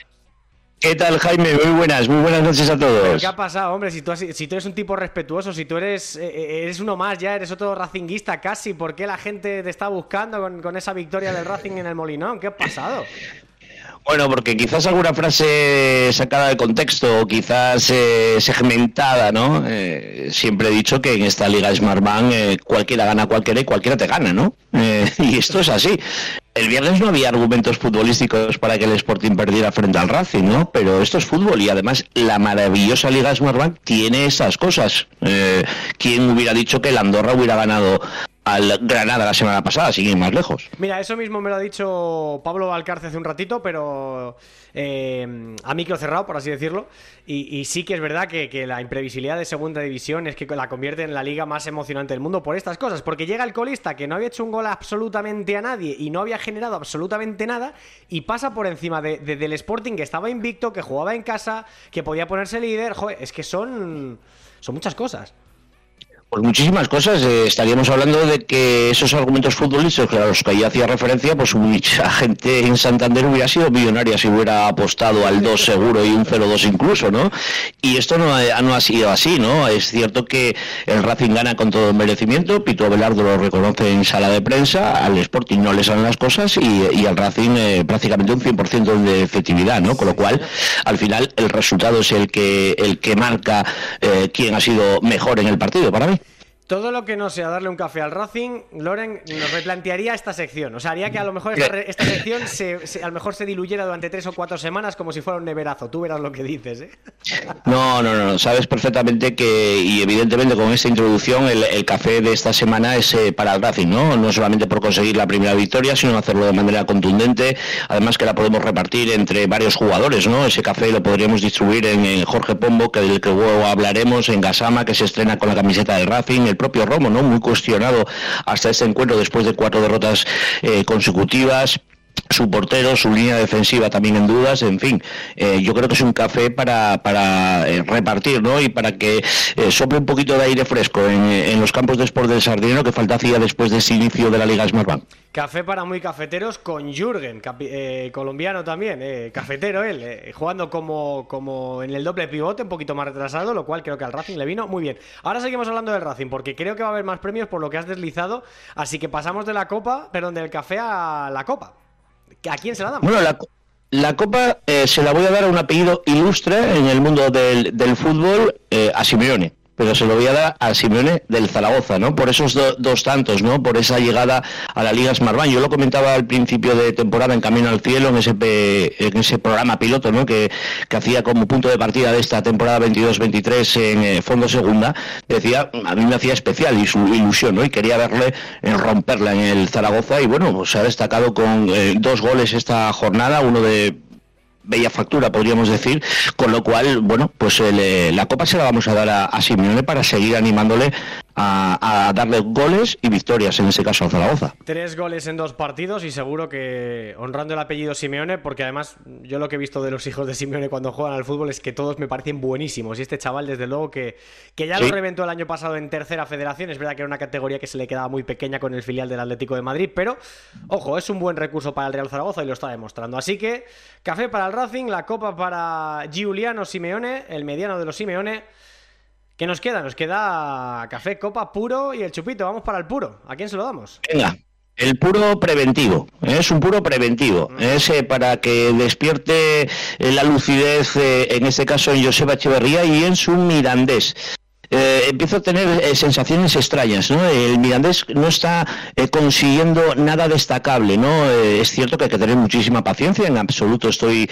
¿Qué tal, Jaime? Muy buenas, muy buenas noches a todos. ¿Qué ha pasado, hombre? Si tú, si tú eres un tipo respetuoso, si tú eres, eh, eh, eres uno más, ya eres otro racinguista casi, ¿por qué la gente te está buscando con, con esa victoria del Racing en el Molinón? ¿Qué ha pasado? Bueno, porque quizás alguna frase sacada de contexto o quizás eh, segmentada, ¿no? Eh, siempre he dicho que en esta liga Smartbank eh, cualquiera gana cualquiera y cualquiera te gana, ¿no? y esto es así. El viernes no había argumentos futbolísticos para que el Sporting perdiera frente al Racing, ¿no? Pero esto es fútbol y además la maravillosa Liga Smartbank tiene esas cosas. ¿Quién hubiera dicho que el Andorra hubiera ganado al Granada la semana pasada, sigue más lejos. Mira, eso mismo me lo ha dicho Pablo Alcárcez hace un ratito, pero eh, a micro cerrado, por así decirlo. Y, sí que es verdad que, la imprevisibilidad de segunda división es que la convierte en la liga más emocionante del mundo por estas cosas. Porque llega el colista que no había hecho un gol absolutamente a nadie y no había generado absolutamente nada y pasa por encima de, del Sporting que estaba invicto, que jugaba en casa, que podía ponerse líder. Joder, es que son, son muchas cosas. Pues muchísimas cosas. Eh, estaríamos hablando de que esos argumentos futbolísticos a los que yo hacía referencia, pues mucha gente en Santander hubiera sido millonaria si hubiera apostado al 2 seguro y un 0-2 incluso, ¿no? Y esto no ha, no ha sido así, ¿no? Es cierto que el Racing gana con todo el merecimiento, Pito Abelardo lo reconoce en sala de prensa, al Sporting no le salen las cosas y, al Racing eh, prácticamente un 100% de efectividad, ¿no? Con lo cual, al final, el resultado es el que, el que marca eh, quién ha sido mejor en el partido para mí. Todo lo que no sea darle un café al Racing, Loren nos replantearía esta sección. O sea, haría que a lo mejor esta, sección se, a lo mejor se diluyera durante tres o cuatro semanas como si fuera un neverazo. Tú verás lo que dices, ¿eh? No, no, no. Sabes perfectamente que, y evidentemente con esta introducción, el, café de esta semana es eh, para el Racing, ¿no? No solamente por conseguir la primera victoria, sino hacerlo de manera contundente. Además que la podemos repartir entre varios jugadores, ¿no? Ese café lo podríamos distribuir en, Jorge Pombo, que del que luego hablaremos, en Gasama, que se estrena con la camiseta del Racing el propio Romo, ¿no? Muy cuestionado hasta este encuentro después de cuatro derrotas eh, consecutivas su portero, su línea defensiva también en dudas, en fin, eh, yo creo que es un café para, para eh, repartir, ¿no? Y para que sople un poquito de aire fresco en, los campos de Sport del Sardinero que falta hacía después de ese inicio de la Liga Smartbank. Café para muy cafeteros con Jürgen, eh, colombiano también, eh, cafetero él, eh, jugando como, como en el doble pivote, un poquito más retrasado, lo cual creo que al Racing le vino muy bien. Ahora seguimos hablando del Racing, porque creo que va a haber más premios por lo que has deslizado, así que pasamos de la copa, perdón, del café a la copa. ¿A quién se la damos? Bueno, la, la copa se la voy a dar a un apellido ilustre en el mundo del, del fútbol, a Simeone pero se lo voy a dar a Simeone del Zaragoza, ¿no? Por esos dos tantos, ¿no? Por esa llegada a la Liga Smartbank. Yo lo comentaba al principio de temporada en Camino al Cielo, en ese, en ese programa piloto, ¿no? Que, hacía como punto de partida de esta temporada 22-23 en eh, Fondo Segunda. Decía, a mí me hacía especial y su ilusión, ¿no? Y quería verle en romperla en el Zaragoza y bueno, se ha destacado con eh, dos goles esta jornada, uno de bella factura, podríamos decir, con lo cual, bueno, pues eh, la copa se la vamos a dar a, Simeone para seguir animándole a, darle goles y victorias, en ese caso a Zaragoza. Tres goles en dos partidos y seguro que honrando el apellido Simeone, porque además yo lo que he visto de los hijos de Simeone cuando juegan al fútbol es que todos me parecen buenísimos. Y este chaval, desde luego, que, que ya lo reventó el año pasado en tercera federación. Es verdad que era una categoría que se le quedaba muy pequeña con el filial del Atlético de Madrid, pero ojo, es un buen recurso para el Real Zaragoza y lo está demostrando. Así que café para el Racing, la copa para Giuliano Simeone, el mediano de los Simeone. ¿Qué nos queda? Nos queda café, copa, puro y el chupito. Vamos para el puro. ¿A quién se lo damos? Venga, el puro preventivo, es un puro preventivo, mm. es para que despierte eh, la lucidez, eh, en este caso en Joseba Echeverría y en su Mirandés. Eh, empiezo a tener eh, sensaciones extrañas, ¿no? El Mirandés no está eh, consiguiendo nada destacable, ¿no? es cierto que hay que tener muchísima paciencia, en absoluto estoy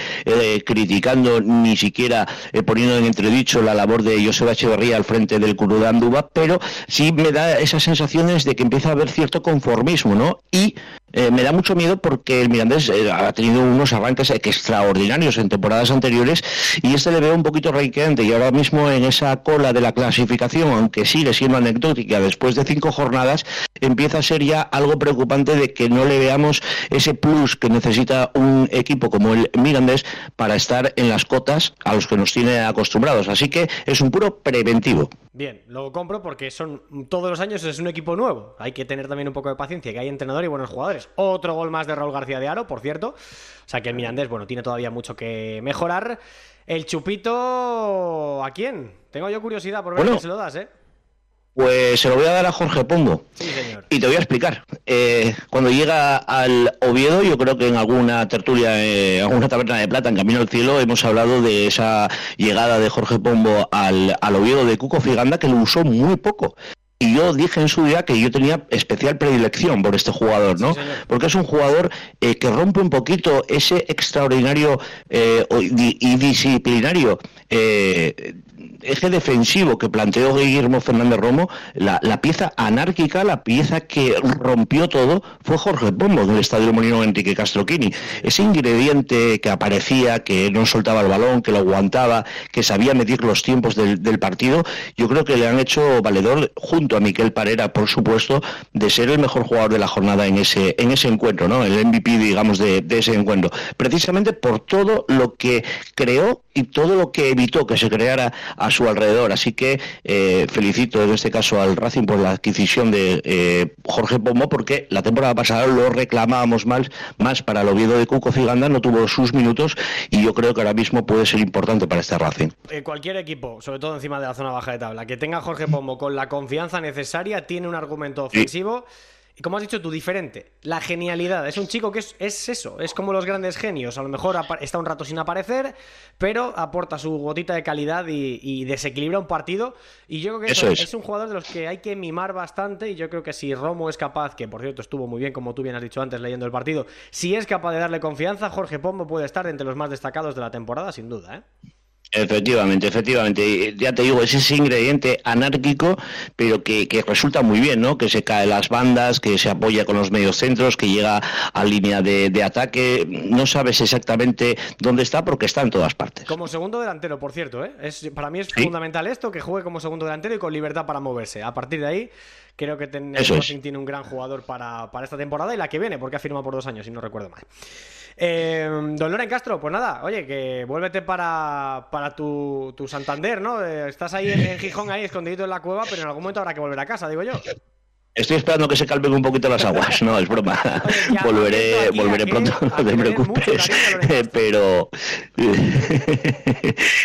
criticando ni siquiera poniendo en entredicho la labor de Joseba Echeverría al frente del Curudánduba, pero sí me da esas sensaciones de que empieza a haber cierto conformismo, ¿no? Y eh, me da mucho miedo porque el Mirandés eh, ha tenido unos arranques extraordinarios en temporadas anteriores y este le veo un poquito reiqueante y ahora mismo en esa cola de la clasificación, aunque sigue siendo anecdótica después de cinco jornadas, empieza a ser ya algo preocupante de que no le veamos ese plus que necesita un equipo como el Mirandés para estar en las cotas a los que nos tiene acostumbrados. Así que es un puro preventivo. Bien, lo compro porque son todos los años es un equipo nuevo. Hay que tener también un poco de paciencia, que hay entrenador y buenos jugadores. Otro gol más de Raúl García de Aro, por cierto. O sea que el Mirandés, bueno, tiene todavía mucho que mejorar. El chupito, ¿a quién? Tengo yo curiosidad por ver si se lo das, ¿eh? Pues se lo voy a dar a Jorge Pombo. Sí, señor. Y te voy a explicar. Eh, cuando llega al Oviedo, yo creo que en alguna tertulia, eh, alguna taberna de plata en Camino al Cielo, hemos hablado de esa llegada de Jorge Pombo al, al Oviedo de Cuco Figanda, que lo usó muy poco. Y yo dije en su día que yo tenía especial predilección por este jugador, ¿no? Porque es un jugador eh, que rompe un poquito ese extraordinario eh, y disciplinario eh, eje defensivo que planteó Guillermo Fernández Romo, la, pieza anárquica, la pieza que rompió todo, fue Jorge Pombo en el Estadio Molino Enrique Castroquini. Ese ingrediente que aparecía, que no soltaba el balón, que lo aguantaba, que sabía medir los tiempos del, partido, yo creo que le han hecho valedor, junto a Miquel Parera, por supuesto, de ser el mejor jugador de la jornada en ese, en ese encuentro, ¿no? El MVP, digamos, de, ese encuentro. Precisamente por todo lo que creó y todo lo que evitó que se creara su alrededor. Así que eh, felicito en este caso al Racing por la adquisición de eh, Jorge Pombo, porque la temporada pasada lo reclamábamos más, más para el Oviedo de Cuco Ciganda, no tuvo sus minutos y yo creo que ahora mismo puede ser importante para este Racing. Eh, cualquier equipo, sobre todo encima de la zona baja de tabla, que tenga Jorge Pombo con la confianza necesaria, tiene un argumento ofensivo. Como has dicho tú, diferente. La genialidad. Es un chico que es, eso. Es como los grandes genios. A lo mejor está un rato sin aparecer, pero aporta su gotita de calidad y, desequilibra un partido. Y yo creo que eso es. un jugador de los que hay que mimar bastante. Y yo creo que si Romo es capaz, que por cierto estuvo muy bien, como tú bien has dicho antes leyendo el partido, si es capaz de darle confianza, Jorge Pombo puede estar entre los más destacados de la temporada, sin duda. ¿eh? Efectivamente, efectivamente. Ya te digo, es ese ingrediente anárquico, pero que, resulta muy bien, ¿no? Que se cae las bandas, que se apoya con los medios centros, que llega a línea de, ataque. No sabes exactamente dónde está porque está en todas partes. Como segundo delantero, por cierto, ¿eh? Es, para mí es fundamental esto, que juegue como segundo delantero y con libertad para moverse. A partir de ahí, creo que ten, tiene un gran jugador para, para esta temporada y la que viene, porque ha firmado por dos años, si no recuerdo mal. Eh, don Loren Castro, pues nada, oye, que vuélvete para, para tu, tu Santander, ¿no? Eh, estás ahí en, Gijón, ahí escondidito en la cueva, pero en algún momento habrá que volver a casa, digo yo. Estoy esperando que se calmen un poquito las aguas, no, es broma. volveré, volveré pronto, no te preocupes. Pero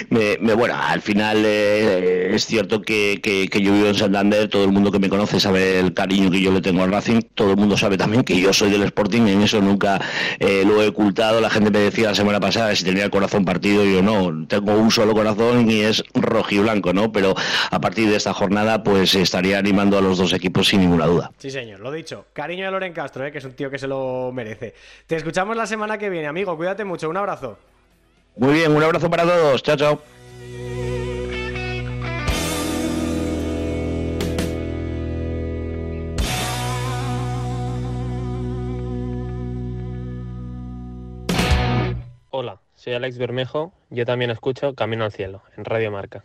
me, bueno, al final eh, es cierto que, que, yo vivo en Santander, todo el mundo que me conoce sabe el cariño que yo le tengo al Racing, todo el mundo sabe también que yo soy del Sporting, en eso nunca eh, lo he ocultado. La gente me decía la semana pasada si tenía el corazón partido, yo no, tengo un solo corazón y es rojo y blanco, ¿no? Pero a partir de esta jornada, pues estaría animando a los dos equipos sin ningún duda. Sí, señor, lo dicho. Cariño de Loren Castro, eh, que es un tío que se lo merece. Te escuchamos la semana que viene, amigo. Cuídate mucho. Un abrazo. Muy bien, un abrazo para todos. Chao, chao. Hola, soy Alex Bermejo. Yo también escucho Camino al Cielo en Radio Marca.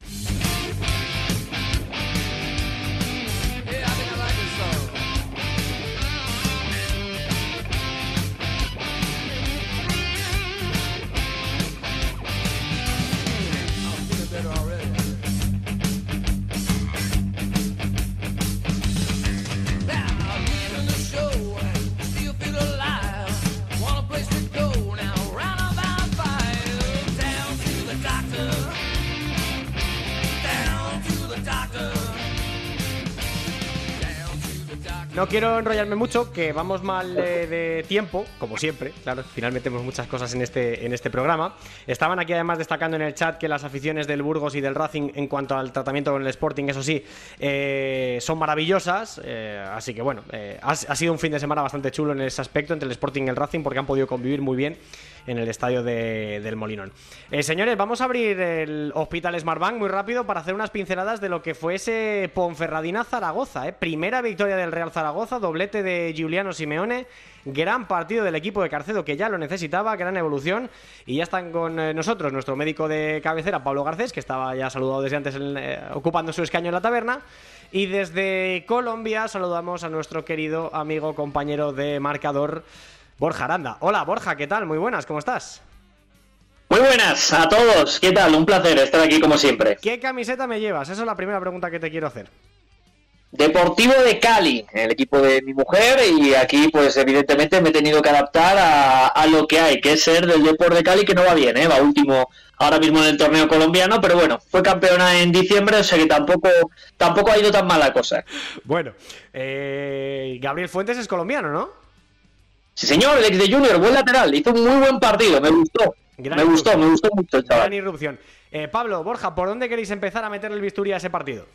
Quiero enrollarme mucho, que vamos mal de tiempo, como siempre. Claro, finalmente tenemos muchas cosas en este, en este programa. Estaban aquí además destacando en el chat que las aficiones del Burgos y del Racing en cuanto al tratamiento con el Sporting, eso sí, eh, son maravillosas. eh, así que bueno, eh, ha sido un fin de semana bastante chulo en ese aspecto entre el Sporting y el Racing porque han podido convivir muy bien en el estadio de- del Molinón. Eh, señores, vamos a abrir el Hospital Smartbank muy rápido para hacer unas pinceladas de lo que fue ese Ponferradina-Zaragoza. eh. Primera victoria del Real Zaragoza, doblete de Giuliano Simeone, gran partido del equipo de Carcedo que ya lo necesitaba, gran evolución. Y ya están con eh, nosotros nuestro médico de cabecera, Pablo Garcés, que estaba ya saludado desde antes eh, ocupando su escaño en la taberna. Y desde Colombia saludamos a nuestro querido amigo, compañero de marcador, Borja Aranda. Hola Borja, ¿qué tal? Muy buenas, ¿cómo estás? Muy buenas a todos, ¿qué tal? Un placer estar aquí como siempre. ¿Qué camiseta me llevas? Esa es la primera pregunta que te quiero hacer. Deportivo de Cali, el equipo de mi mujer, y aquí pues evidentemente me he tenido que adaptar a, a lo que hay, que es ser del Deporte de Cali, que no va bien, ¿eh? va último ahora mismo en el torneo colombiano, pero bueno, fue campeona en diciembre, o sea que tampoco, tampoco ha ido tan mal la cosa. Bueno, eh, Gabriel Fuentes es colombiano, ¿no? Sí señor, el ex de Junior, buen lateral, hizo un muy buen partido, me gustó, Gran me gustó, me gustó mucho el Gran chaval. irrupción. Eh, Pablo, Borja, ¿por dónde queréis empezar a meter el bisturí a ese partido?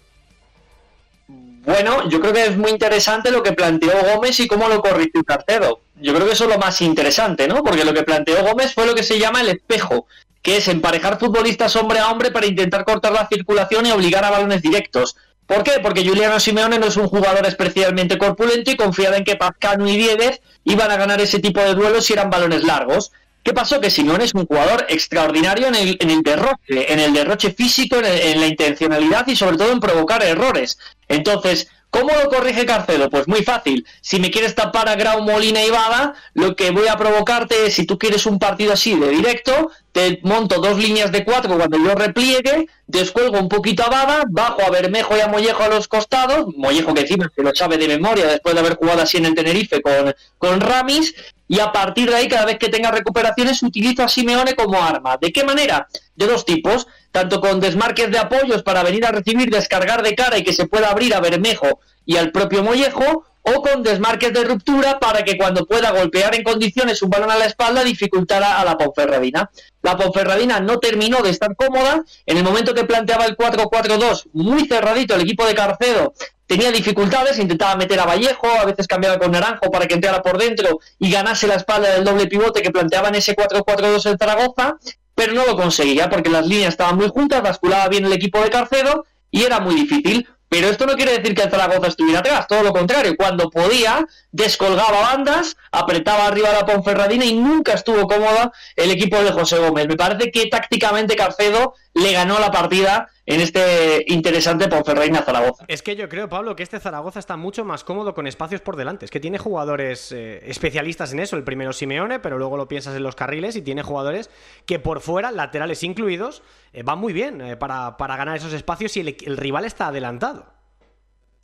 Bueno, yo creo que es muy interesante lo que planteó Gómez y cómo lo corrigió Carcedo. Yo creo que eso es lo más interesante, ¿no? Porque lo que planteó Gómez fue lo que se llama el espejo, que es emparejar futbolistas hombre a hombre para intentar cortar la circulación y obligar a balones directos. ¿Por qué? Porque Juliano Simeone no es un jugador especialmente corpulento y confiaba en que Pazcano y Dieguez iban a ganar ese tipo de duelos si eran balones largos. ¿Qué pasó? Que Simeone es un jugador extraordinario en el, en el derroche, en el derroche físico, en, el- en la intencionalidad y sobre todo en provocar errores. Entonces, ¿cómo lo corrige Carcedo? Pues muy fácil. Si me quieres tapar a Grau, Molina y Bada, lo que voy a provocarte es, si tú quieres un partido así de directo, te monto dos líneas de cuatro cuando yo repliegue, descuelgo un poquito a Bada, bajo a Bermejo y a Mollejo a los costados, Mollejo que encima se lo sabe de memoria después de haber jugado así en el Tenerife con, con Ramis, y a partir de ahí, cada vez que tenga recuperaciones, utilizo a Simeone como arma. ¿De qué manera? De dos tipos, tanto con desmarques de apoyos para venir a recibir, descargar de cara y que se pueda abrir a Bermejo y al propio Mollejo, o con desmarques de ruptura para que cuando pueda golpear en condiciones un balón a la espalda dificultara a la Ponferradina. La Ponferradina no terminó de estar cómoda, en el momento que planteaba el 4-4-2, muy cerradito el equipo de Carcedo, tenía dificultades, intentaba meter a Vallejo, a veces cambiaba con Naranjo para que entrara por dentro y ganase la espalda del doble pivote que planteaba en ese 4-4-2 el Zaragoza, pero no lo conseguía porque las líneas estaban muy juntas, basculaba bien el equipo de Carcedo y era muy difícil. Pero esto no quiere decir que el Zaragoza estuviera atrás, todo lo contrario, cuando podía, descolgaba bandas, apretaba arriba a la Ponferradina y nunca estuvo cómoda el equipo de José Gómez. Me parece que tácticamente Carcedo le ganó la partida en este interesante Ponferradina Zaragoza. Es que yo creo, Pablo, que este Zaragoza está mucho más cómodo con espacios por delante. Es que tiene jugadores eh, especialistas en eso. El primero Simeone, pero luego lo piensas en los carriles y tiene jugadores que por fuera, laterales incluidos, eh, van muy bien eh, para, para ganar esos espacios y el, el rival está adelantado.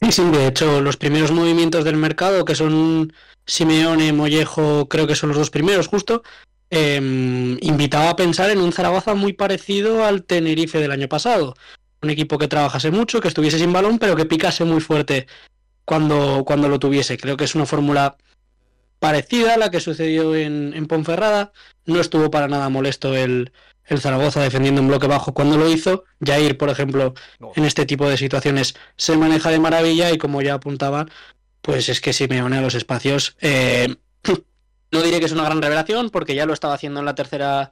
Sí, sí, de hecho, los primeros movimientos del mercado, que son Simeone, Mollejo, creo que son los dos primeros, justo, eh, invitaba a pensar en un Zaragoza muy parecido al Tenerife del año pasado. Un equipo que trabajase mucho, que estuviese sin balón, pero que picase muy fuerte cuando, cuando lo tuviese. Creo que es una fórmula parecida a la que sucedió en, en Ponferrada. No estuvo para nada molesto el, el Zaragoza defendiendo en bloque bajo cuando lo hizo. Jair, por ejemplo, en este tipo de situaciones se maneja de maravilla y como ya apuntaba, pues es que Simeone a los espacios. eh, no diré que es una gran revelación porque ya lo estaba haciendo en la tercera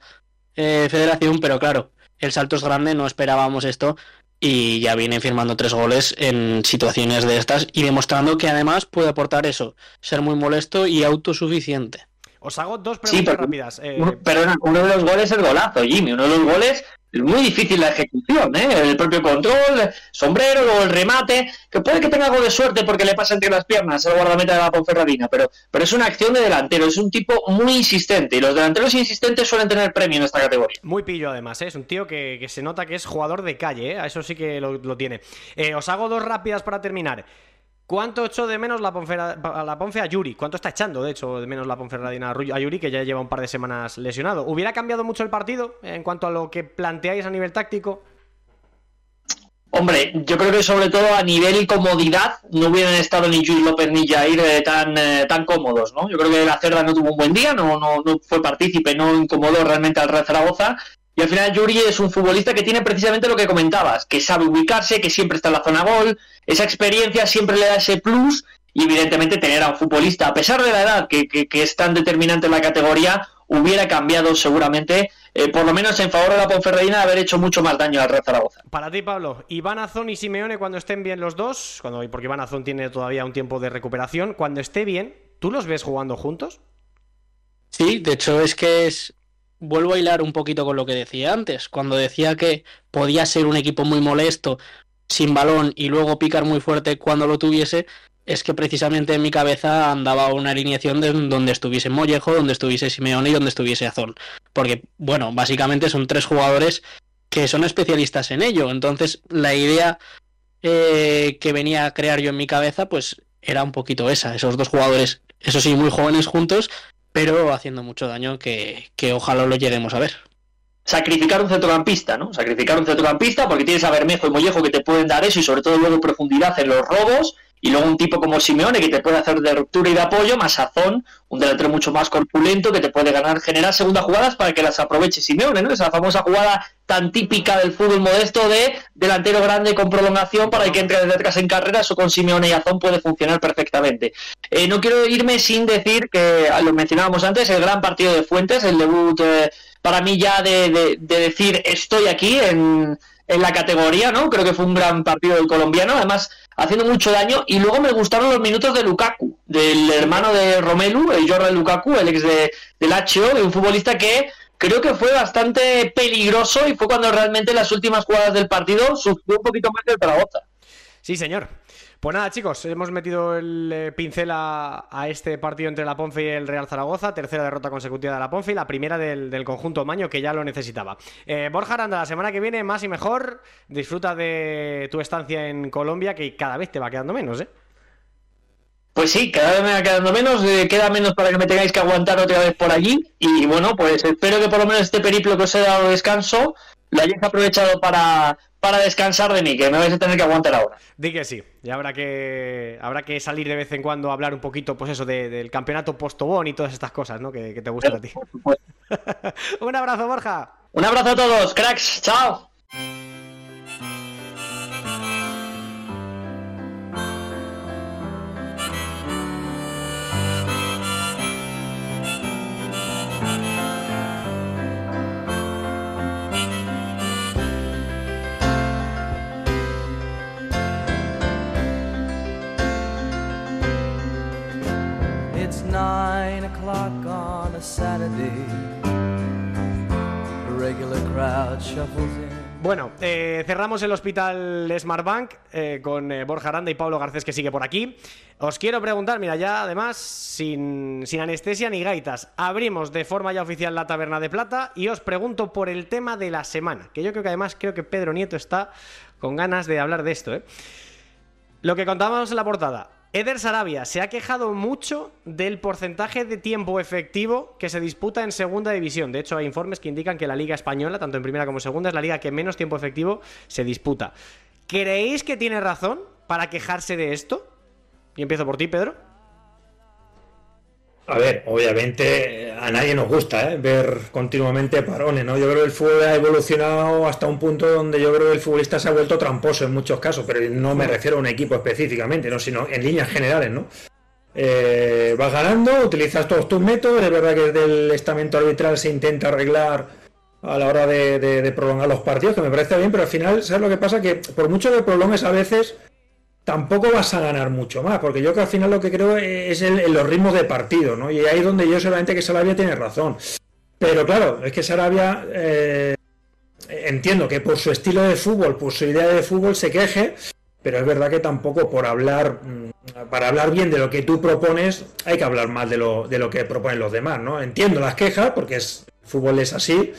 eh, federación, pero claro, el salto es grande, no esperábamos esto y ya viene firmando tres goles en situaciones de estas y demostrando que además puede aportar eso, ser muy molesto y autosuficiente. Os hago dos Sí, preguntas pero- rápidas. Eh, Uno- Perdona, uno de los goles es el golazo, Jimmy. Uno de los goles es muy difícil la ejecución, ¿eh? El propio control, sombrero, luego el remate, que puede que tenga algo de suerte porque le pasa entre las piernas al guardameta de la Ponferradina, pero, pero es una acción de delantero, es un tipo muy insistente y los delanteros insistentes suelen tener premio en esta categoría. Muy pillo además, ¿eh? es un tío que, que se nota que es jugador de calle, ¿eh? a eso sí que lo, lo tiene. Eh, os hago dos rápidas para terminar. ¿Cuánto echó de menos la, Ponfe a Yuri? ¿Cuánto está echando, de hecho, de menos la Ponferradina a Yuri, que ya lleva un par de semanas lesionado? ¿Hubiera cambiado mucho el partido en cuanto a lo que planteáis a nivel táctico? Hombre, yo creo que sobre todo a nivel comodidad no hubieran estado ni Luis López ni Jair eh, tan, eh, tan cómodos, ¿no? Yo creo que la Cerda no tuvo un buen día, no, no, no fue partícipe, no incomodó realmente al Real Zaragoza. Y al final Yuri es un futbolista que tiene precisamente lo que comentabas, que sabe ubicarse, que siempre está en la zona gol, esa experiencia siempre le da ese plus y evidentemente tener a un futbolista, a pesar de la edad que, que, que es tan determinante en la categoría, hubiera cambiado seguramente, eh, por lo menos en favor de la Ponferradina, de haber hecho mucho más daño al Real Zaragoza. Para ti, Pablo, Iván Azón y Simeone cuando estén bien los dos, cuando, porque Iván Azón tiene todavía un tiempo de recuperación, cuando esté bien, ¿tú los ves jugando juntos? Sí, de hecho es que es... Vuelvo a hilar un poquito con lo que decía antes, cuando decía que podía ser un equipo muy molesto, sin balón y luego picar muy fuerte cuando lo tuviese, es que precisamente en mi cabeza andaba una alineación de donde estuviese Mollejo, donde estuviese Simeone y donde estuviese Azón. Porque, bueno, básicamente son tres jugadores que son especialistas en ello. Entonces, la idea eh, que venía a crear yo en mi cabeza, pues era un poquito esa. Esos dos jugadores, eso sí, muy jóvenes juntos, pero haciendo mucho daño que, que ojalá lo lleguemos a ver sacrificar un centrocampista, ¿no? Sacrificar un centrocampista porque tienes a Bermejo y Mollejo que te pueden dar eso y sobre todo luego profundidad en los robos y luego un tipo como Simeone que te puede hacer de ruptura y de apoyo, más Azón, un delantero mucho más corpulento que te puede ganar, generar segundas jugadas para que las aproveche Simeone, ¿no? Esa famosa jugada tan típica del fútbol modesto de delantero grande con prolongación para que entre desde atrás en carrera, eso con Simeone y Azón puede funcionar perfectamente. Eh, no quiero irme sin decir que, lo mencionábamos antes, el gran partido de Fuentes, el debut eh, para mí ya de, de, de decir estoy aquí en en la categoría, ¿no? Creo que fue un gran partido del colombiano, además haciendo mucho daño. Y luego me gustaron los minutos de Lukaku, del hermano de Romelu, el Jordan Lukaku, el ex de, del HO, de un futbolista que creo que fue bastante peligroso y fue cuando realmente en las últimas jugadas del partido sufrió un poquito más de Zaragoza. Sí, señor. Pues nada, chicos, hemos metido el eh, pincel a, este partido entre la Ponfe y el Real Zaragoza, tercera derrota consecutiva de la Ponfe y la primera del, del conjunto Maño que ya lo necesitaba. Eh, Borja Aranda, la semana que viene más y mejor, disfruta de tu estancia en Colombia que cada vez te va quedando menos, ¿eh? Pues sí, cada vez me va quedando menos, eh, queda menos para que me tengáis que aguantar otra vez por allí y bueno, pues espero que por lo menos este periplo que os he dado descanso lo hayáis aprovechado para, para descansar de mí, que me vais a tener que aguantar ahora. Di que sí, y habrá que habrá que salir de vez en cuando a hablar un poquito, pues eso, de, del campeonato postobón y todas estas cosas, ¿no? Que, que te gustan a ti. un abrazo, Borja. Un abrazo a todos, cracks, chao. Bueno, eh, cerramos el hospital Smartbank eh, con eh, Borja Aranda y Pablo Garcés que sigue por aquí. Os quiero preguntar, mira, ya además, sin, sin, anestesia ni gaitas, abrimos de forma ya oficial la Taberna de Plata y os pregunto por el tema de la semana, que yo creo que además creo que Pedro Nieto está con ganas de hablar de esto. ¿eh? Lo que contábamos en la portada, Eder Sarabia se ha quejado mucho del porcentaje de tiempo efectivo que se disputa en segunda división. De hecho, hay informes que indican que la liga española, tanto en primera como en segunda, es la liga que menos tiempo efectivo se disputa. ¿Creéis que tiene razón para quejarse de esto? Y empiezo por ti, Pedro. A ver, obviamente a nadie nos gusta ¿eh? ver continuamente parones, ¿no? Yo creo que el fútbol ha evolucionado hasta un punto donde yo creo que el futbolista se ha vuelto tramposo en muchos casos, pero no me refiero a un equipo específicamente, ¿no? sino en líneas generales, ¿no? Eh, vas ganando, utilizas todos tus métodos, es verdad que desde el estamento arbitral se intenta arreglar a la hora de, de, de prolongar los partidos, que me parece bien, pero al final, ¿sabes lo que pasa? Que por mucho que prolongues a veces tampoco vas a ganar mucho más, porque yo que al final lo que creo es el, en los ritmos de partido, ¿no? Y ahí es donde yo seguramente que Sarabia tiene razón. Pero claro, es que Sarabia eh, entiendo que por su estilo de fútbol, por su idea de fútbol se queje, pero es verdad que tampoco por hablar, mm, para hablar bien de lo que tú propones, hay que hablar mal de lo, de lo que proponen los demás, ¿no? Entiendo las quejas, porque es, el fútbol es así,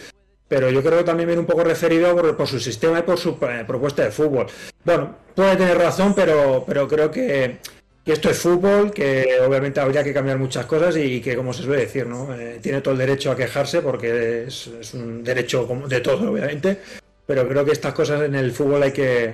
pero yo creo que también viene un poco referido por, por su sistema y por su eh, propuesta de fútbol. Bueno, puede tener razón, pero, pero creo que, que, esto es fútbol, que obviamente habría que cambiar muchas cosas y que, como se suele decir, ¿no? Eh, tiene todo el derecho a quejarse porque es, es, un derecho de todos, obviamente, pero creo que estas cosas en el fútbol hay que,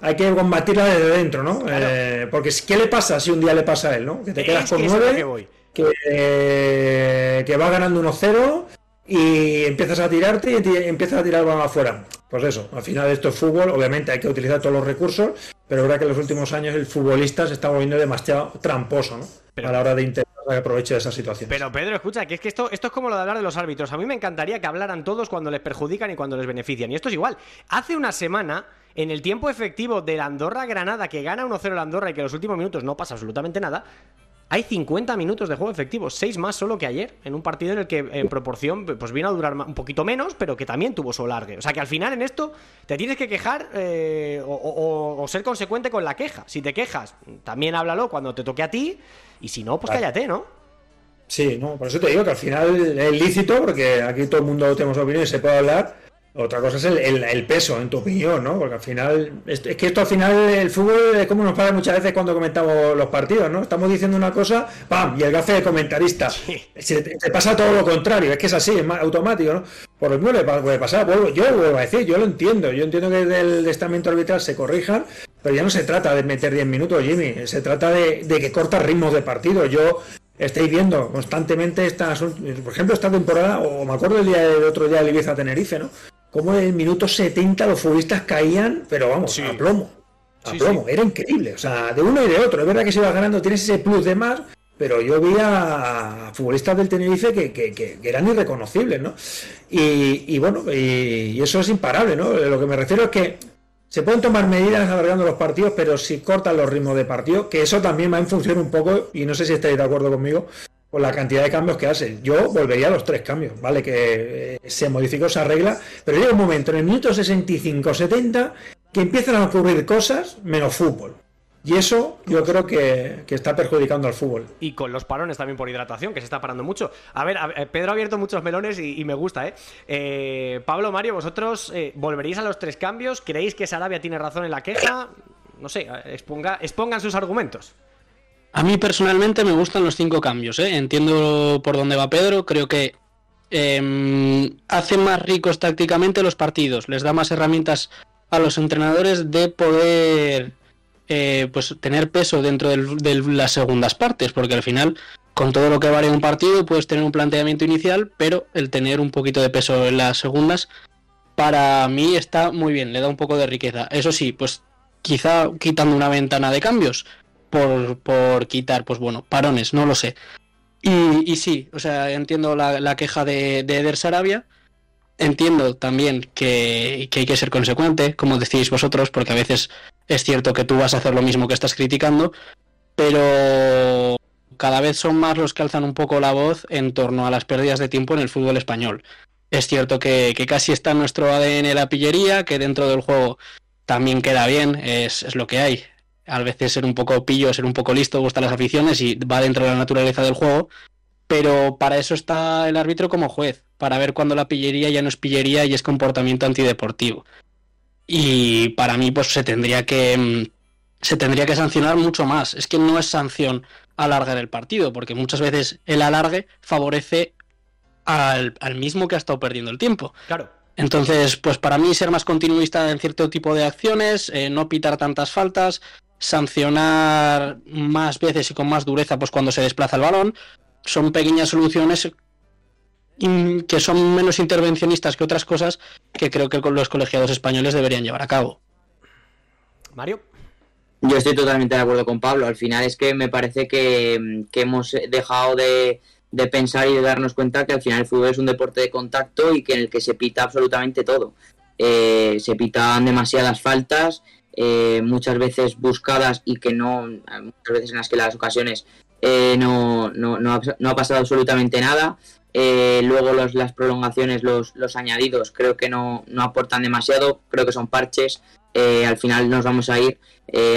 hay que combatirla desde dentro, ¿no? Eh, porque ¿qué le pasa si un día le pasa a él, ¿no? Que te quedas Es con que nueve, que eh, que va ganando 1-0 y empiezas a tirarte y empiezas a tirar balón afuera. Pues eso, al final esto es fútbol, obviamente hay que utilizar todos los recursos, pero es verdad que en los últimos años el futbolista se está volviendo demasiado tramposo, ¿no? Pero- a la hora de intentar sacar provecho de esa situación. Pero Pedro, escucha, que es que esto, esto es como lo de hablar de los árbitros. A mí me encantaría que hablaran todos cuando les perjudican y cuando les benefician. Y esto es igual. Hace una semana, en el tiempo efectivo del Andorra-Granada, que gana 1-0 el Andorra y que en los últimos minutos no pasa absolutamente nada, hay 50 minutos de juego efectivo, 6 más solo que ayer, en un partido en el que en proporción pues vino a durar un poquito menos, pero que también tuvo su largue. O sea que al final en esto te tienes que quejar eh, o, o- o ser consecuente con la queja. Si te quejas, también háblalo cuando te toque a ti, y si no, pues cállate, ¿no? Sí, no, por eso te digo que al final es lícito, porque aquí todo el mundo tenemos opinión y se puede hablar. Otra cosa es el, el- el peso, en tu opinión, ¿no? Porque al final, es, que esto al final, el fútbol es como nos pasa muchas veces cuando comentamos los partidos, ¿no? Estamos diciendo una cosa, ¡pam! Y el gafe de comentarista. Se, te pasa todo lo contrario, es que es así, es más automático, ¿no? Por lo mismo le puede pasar, vuelvo- yo lo vuelvo a decir, yo lo entiendo, yo entiendo que del estamento arbitral se corrijan, pero ya no se trata de meter 10 minutos, Jimmy, se trata de, de que cortas ritmos de partido. Yo estáis viendo constantemente estas, por ejemplo, esta temporada, o me acuerdo el día del otro día del Ibiza Tenerife, ¿no? Como en el minuto 70 los futbolistas caían, pero vamos, a plomo. A Sí, plomo, era increíble, o sea, de uno y de otro. Es verdad que se iba ganando, tienes ese plus de más, pero yo vi a futbolistas del Tenerife que, que- que- que eran irreconocibles, ¿no? Y, y bueno, y, y eso es imparable, ¿no? Lo que me refiero es que se pueden tomar medidas alargando los partidos, pero si cortan los ritmos de partido, que eso también va en función un poco, y no sé si estáis de acuerdo conmigo, con la cantidad de cambios que hace. Yo volvería a los tres cambios, ¿vale? Que eh, se modificó esa regla, pero llega un momento en el minuto 65-70 que empiezan a ocurrir cosas menos fútbol. Y eso yo creo que, está perjudicando al fútbol. Y con los parones también por hidratación, que se está parando mucho. A ver, ver, Pedro ha abierto muchos melones y, me gusta, ¿eh? Eh, Pablo, Mario, ¿vosotros eh, volveríais a los tres cambios? ¿Creéis que Sarabia tiene razón en la queja? No sé, exponga, expongan sus argumentos. A mí personalmente me gustan los cinco cambios, ¿eh? entiendo por dónde va Pedro, creo que eh, hace más ricos tácticamente los partidos, les da más herramientas a los entrenadores de poder eh, pues tener peso dentro de las segundas partes, porque al final con todo lo que varía un partido puedes tener un planteamiento inicial, pero el tener un poquito de peso en las segundas para mí está muy bien, le da un poco de riqueza. Eso sí, pues quizá quitando una ventana de cambios por, quitar, pues bueno, parones, no lo sé. Y, y sí, o sea, entiendo la, queja de, de Eder Sarabia. Entiendo también que, hay que ser consecuente, como decís vosotros, porque a veces es cierto que tú vas a hacer lo mismo que estás criticando, pero cada vez son más los que alzan un poco la voz en torno a las pérdidas de tiempo en el fútbol español. Es cierto que, casi está nuestro ADN la pillería, que dentro del juego también queda bien, es lo que hay. A veces ser un poco pillo, ser un poco listo, gustan las aficiones y va dentro de la naturaleza del juego. Pero para eso está el árbitro como juez, para ver cuando la pillería ya no es pillería y es comportamiento antideportivo. Y para mí, pues se tendría que mm, se tendría que sancionar mucho más. Es que no es sanción alargar el partido, porque muchas veces el alargue favorece al, al mismo que ha estado perdiendo el tiempo. Claro. Entonces, pues para mí ser más continuista en cierto tipo de acciones, eh, no pitar tantas faltas, sancionar más veces y con más dureza pues cuando se desplaza el balón, son pequeñas soluciones que son menos intervencionistas que otras cosas que creo que con los colegiados españoles deberían llevar a cabo. Mario. Yo estoy totalmente de acuerdo con Pablo. Al final es que me parece que, que hemos dejado de, de pensar y de darnos cuenta que al final el fútbol es un deporte de contacto y que en el que se pita absolutamente todo. Eh, se pitan demasiadas faltas, eh, muchas veces buscadas y que no, muchas veces en las que las ocasiones eh, no, no, no, ha, pasado absolutamente nada. Eh, luego los, las prolongaciones, los, los añadidos, creo que no, aportan demasiado, creo que son parches. Eh, al final nos vamos a ir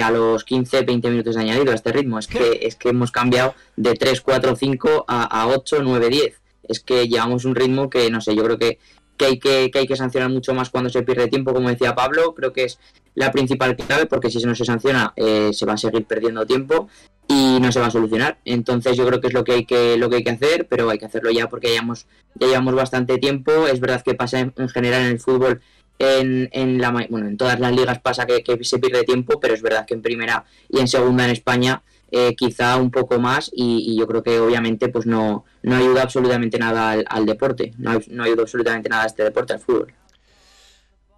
a los 15, 20 minutos de añadido a este ritmo. Es que, es que hemos cambiado de 3, 4, 5 a, a 8, 9, 10. Es que llevamos un ritmo que, no sé, yo creo que, que, hay que, que hay que sancionar mucho más cuando se pierde tiempo, como decía Pablo. Creo que es la principal clave, porque si no se sanciona, eh, se va a seguir perdiendo tiempo y no se va a solucionar. Entonces yo creo que es lo que hay que, lo que, hay que hacer, pero hay que hacerlo ya porque ya, hemos, ya llevamos bastante tiempo. Es verdad que pasa en, en general en el fútbol en, en, la, bueno, en todas las ligas pasa que, se pierde tiempo, pero es verdad que en primera y en segunda en España eh, quizá un poco más y, y, yo creo que obviamente pues no, no ayuda absolutamente nada al, al deporte, no, no ayuda absolutamente nada a este deporte, al fútbol.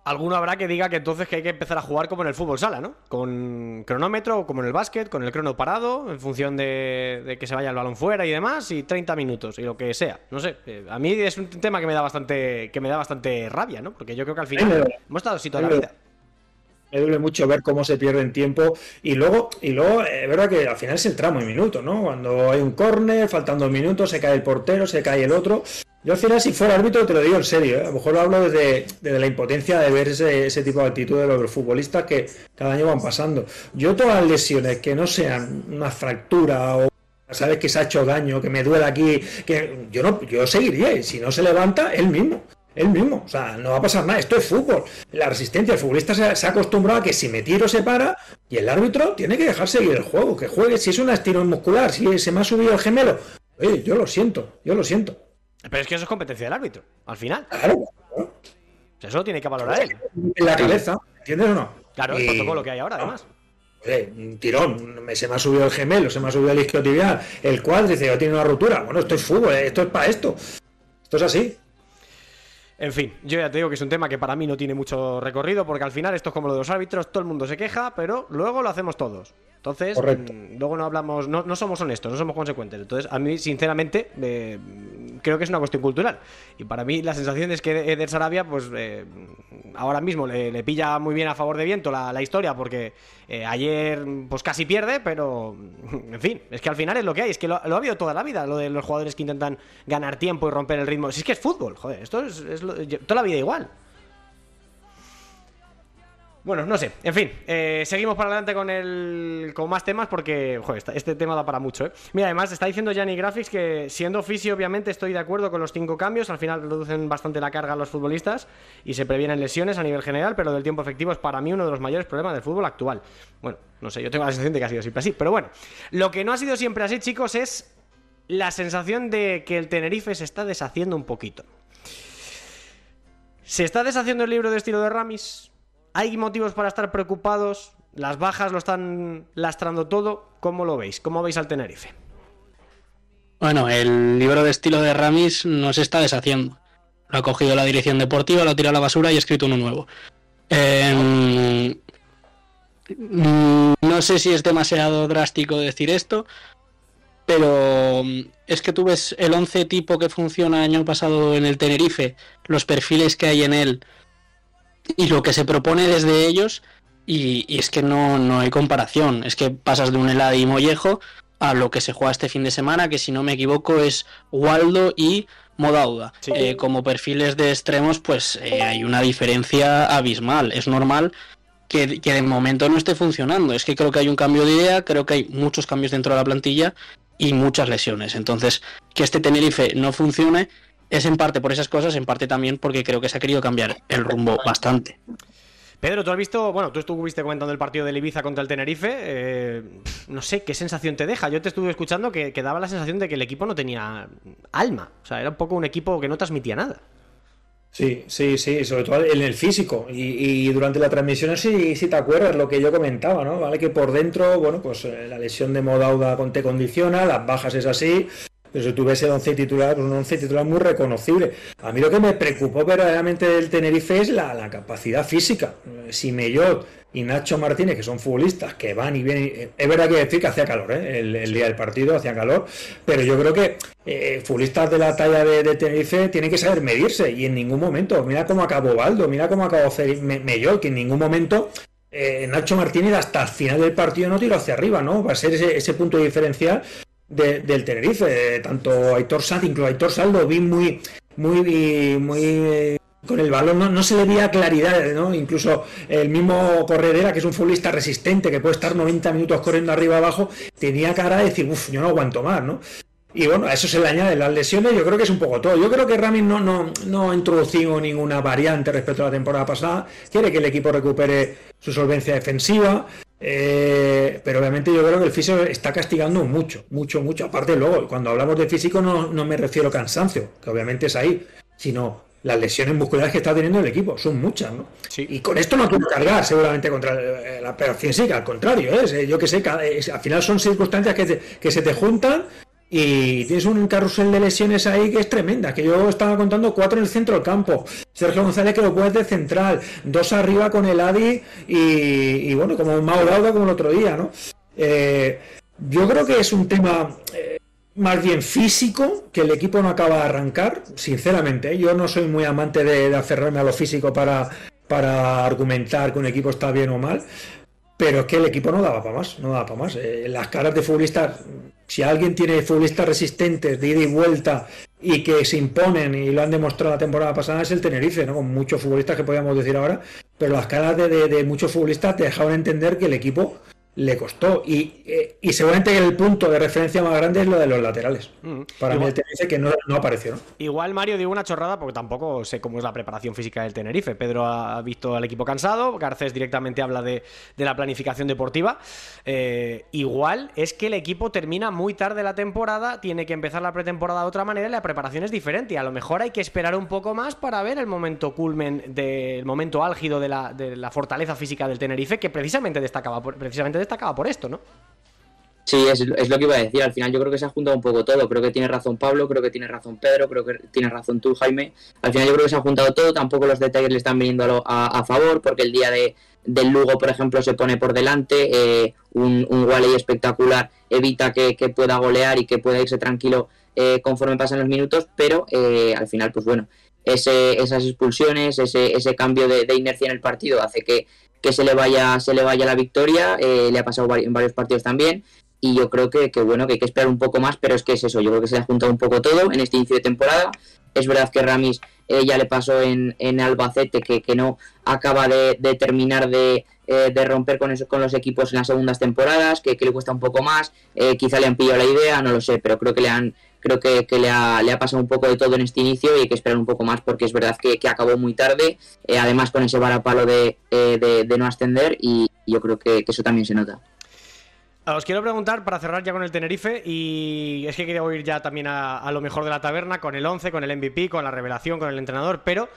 Alguno habrá que diga que entonces que hay que empezar a jugar como en el fútbol sala, ¿no? Con cronómetro, como en el básquet, con el crono parado, en función de, de, que se vaya el balón fuera y demás, y 30 minutos, y lo que sea. No sé, eh, a mí es un tema que me da bastante, que me da bastante rabia, ¿no? Porque yo creo que al final hemos estado así toda la vida. Me duele mucho ver cómo se pierde en tiempo y luego, y luego es verdad que al final es el tramo y minuto, ¿no? Cuando hay un córner, faltan dos minutos, se cae el portero, se cae el otro. Yo al final, si fuera árbitro, te lo digo en serio, ¿eh? a lo mejor lo hablo desde, desde la impotencia de ver ese, ese, tipo de actitud de los futbolistas que cada año van pasando. Yo todas las lesiones que no sean una fractura o sabes que se ha hecho daño, que me duele aquí, que yo no, yo seguiría y si no se levanta, él mismo. Él mismo, o sea, no va a pasar nada, esto es fútbol. La resistencia, el futbolista se, se ha acostumbrado a que si me tiro se para y el árbitro tiene que dejar seguir el juego, que juegue, si es una estirón muscular, si se me ha subido el gemelo, oye, yo lo siento, yo lo siento. Pero es que eso es competencia del árbitro, al final. Claro. O sea, eso lo tiene que valorar él. En la cabeza, ¿entiendes o no? Claro, el protocolo que hay ahora, además. Oye, un tirón, se me ha subido el gemelo, se me ha subido el isquiotibial, el cuádriceps, tiene una rotura. Bueno, esto es fútbol, esto es para esto. Esto es así. En fin, yo ya te digo que es un tema que para mí no tiene mucho recorrido, porque al final esto es como lo de los árbitros, todo el mundo se queja, pero luego lo hacemos todos. Entonces, mmm, luego no hablamos, no, no, somos honestos, no somos consecuentes. Entonces, a mí, sinceramente, eh, creo que es una cuestión cultural. Y para mí, la sensación es que Eder Sarabia, pues eh, ahora mismo le, pilla muy bien a favor de viento la, la historia, porque eh, ayer, pues casi pierde, pero en fin, es que al final es lo que hay. Es que lo, lo, ha habido toda la vida, lo de los jugadores que intentan ganar tiempo y romper el ritmo. Si es que es fútbol, joder, esto es, es lo, toda la vida igual. Bueno, no sé, en fin, eh, seguimos para adelante con el con más temas porque, joder, este tema da para mucho, ¿eh? Mira, además está diciendo Gianni Graphics que siendo fisio, obviamente estoy de acuerdo con los cinco cambios, al final reducen bastante la carga a los futbolistas y se previenen lesiones a nivel general, pero del tiempo efectivo es para mí uno de los mayores problemas del fútbol actual. Bueno, no sé, yo tengo la sensación de que ha sido siempre así, pero bueno, lo que no ha sido siempre así, chicos, es la sensación de que el Tenerife se está deshaciendo un poquito. ¿Se está deshaciendo el libro de estilo de Ramis? ¿Hay motivos para estar preocupados? ¿Las bajas lo están lastrando todo? ¿Cómo lo veis? ¿Cómo veis al Tenerife? Bueno, el libro de estilo de Ramis no se está deshaciendo. Lo ha cogido la dirección deportiva, lo ha tirado a la basura y ha escrito uno nuevo. Eh, no sé si es demasiado drástico decir esto, pero es que tú ves el 11 tipo que funciona año pasado en el Tenerife, los perfiles que hay en él, y lo que se propone desde ellos y, y, es que no, no hay comparación. Es que pasas de un Eladi y Mollejo a lo que se juega este fin de semana, que si no me equivoco es Waldo y Modauda. Sí. Eh, como perfiles de extremos, pues eh, hay una diferencia abismal. Es normal que, que de momento no esté funcionando. Es que creo que hay un cambio de idea, creo que hay muchos cambios dentro de la plantilla y muchas lesiones. Entonces, que este Tenerife no funcione es en parte por esas cosas, en parte también porque creo que se ha querido cambiar el rumbo bastante. Pedro, tú has visto, bueno, tú estuviste comentando el partido del Ibiza contra el Tenerife, eh, no sé, ¿qué sensación te deja? Yo te estuve escuchando que, que, daba la sensación de que el equipo no tenía alma, o sea, era un poco un equipo que no transmitía nada. Sí, sí, sí, sobre todo en el físico. Y, y durante la transmisión, sí, sí te acuerdas lo que yo comentaba, ¿no? Vale, que por dentro, bueno, pues eh, la lesión de Modauda te condiciona, las bajas es así, pero si tuviese 11 titular, pues un 11 titular muy reconocible. A mí lo que me preocupó verdaderamente del Tenerife es la, la capacidad física. Si Mellot y Nacho Martínez, que son futbolistas que van y vienen, es verdad que decir que hacía calor, ¿eh? el, día del partido hacía calor, pero yo creo que eh, futbolistas de la talla de, Tenerife tienen que saber medirse y en ningún momento, mira cómo acabó Baldo, mira cómo acabó Mellot, que en ningún momento eh, Nacho Martínez hasta el final del partido no tiró hacia arriba, ¿no? Va a ser ese, ese punto diferencial de, del Tenerife. Tanto Aitor Sanz, incluso Aitor Saldo, vi muy, muy, muy eh, con el balón no, no, se le veía claridad, ¿no? Incluso el mismo Corredera, que es un futbolista resistente, que puede estar 90 minutos corriendo arriba abajo, tenía cara de decir, uff, yo no aguanto más, ¿no? Y bueno, a eso se le añaden las lesiones, yo creo que es un poco todo. Yo creo que Ramin no, no, no ha introducido ninguna variante respecto a la temporada pasada. Quiere que el equipo recupere su solvencia defensiva. Eh, pero obviamente yo creo que el físico está castigando mucho, mucho, mucho. Aparte, luego, cuando hablamos de físico, no, no me refiero a cansancio, que obviamente es ahí, sino las lesiones musculares que está teniendo el equipo. Son muchas, ¿no? Y con esto no quiero cargar seguramente contra eh, la operación sí, al contrario, ¿eh? yo que sé, al final son circunstancias que, que se te juntan y tienes un carrusel de lesiones ahí que es tremenda, que yo estaba contando cuatro en el centro del campo, Sergio González que lo puede de central, dos arriba con el Adi y, bueno, como Mau Lauda como el otro día, ¿no? Eh, yo creo que es un tema eh, más bien físico, que el equipo no acaba de arrancar, sinceramente. ¿eh? Yo no soy muy amante de, aferrarme a lo físico para, para argumentar que un equipo está bien o mal, pero es que el equipo no daba para más, no daba para más. las caras de futbolistas si alguien tiene futbolistas resistentes de ida y vuelta y que se imponen y lo han demostrado la temporada pasada es el Tenerife, ¿no? Con muchos futbolistas que podríamos decir ahora, pero las caras de, de muchos futbolistas te dejaban entender que el equipo le costó. Y, eh, y, seguramente el punto de referencia más grande es lo de los laterales. Mm. Para mí el Tenerife que no, no, apareció. Igual Mario digo una chorrada porque tampoco sé cómo es la preparación física del Tenerife. Pedro ha visto al equipo cansado, Garcés directamente habla de, la planificación deportiva. Eh, igual es que el equipo termina muy tarde la temporada, tiene que empezar la pretemporada de otra manera y la preparación es diferente. Y a lo mejor hay que esperar un poco más para ver el momento culmen, del momento álgido de la, de la fortaleza física del Tenerife, que precisamente destacaba precisamente destacaba por esto, ¿no? Sí, es, lo que iba a decir. Al final yo creo que se ha juntado un poco todo. Creo que tiene razón Pablo, creo que tiene razón Pedro, creo que tiene razón tú, Jaime. Al final yo creo que se ha juntado todo. Tampoco los detalles le están viniendo a, favor, porque el día de, del Lugo, por ejemplo, se pone por delante. Eh, un, un Wally espectacular evita que, pueda golear y que pueda irse tranquilo eh, conforme pasan los minutos, pero eh, al final, pues bueno, ese, esas expulsiones, ese, ese cambio de, inercia en el partido hace que, que se le vaya, se le vaya la victoria, eh, le ha pasado en varios partidos también, y yo creo que, bueno, que hay que esperar un poco más, pero es que es eso, yo creo que se le ha juntado un poco todo en este inicio de temporada. Es verdad que Ramis eh, ya le pasó en, en Albacete, que, que, no acaba de, terminar de, eh, de, romper con, eso, con los equipos en las segundas temporadas, que, que le cuesta un poco más, quizá le han pillado la idea, no lo sé, pero creo que le han, creo que, le, ha, le, ha, pasado un poco de todo en este inicio y hay que esperar un poco más porque es verdad que, acabó muy tarde, eh, además con ese varapalo de, eh, de, de, no ascender y yo creo que, eso también se nota. Os quiero preguntar para cerrar ya con el Tenerife y es que quería ir ya también a, a lo mejor de la taberna con el 11, con el MVP, con la revelación, con el entrenador, pero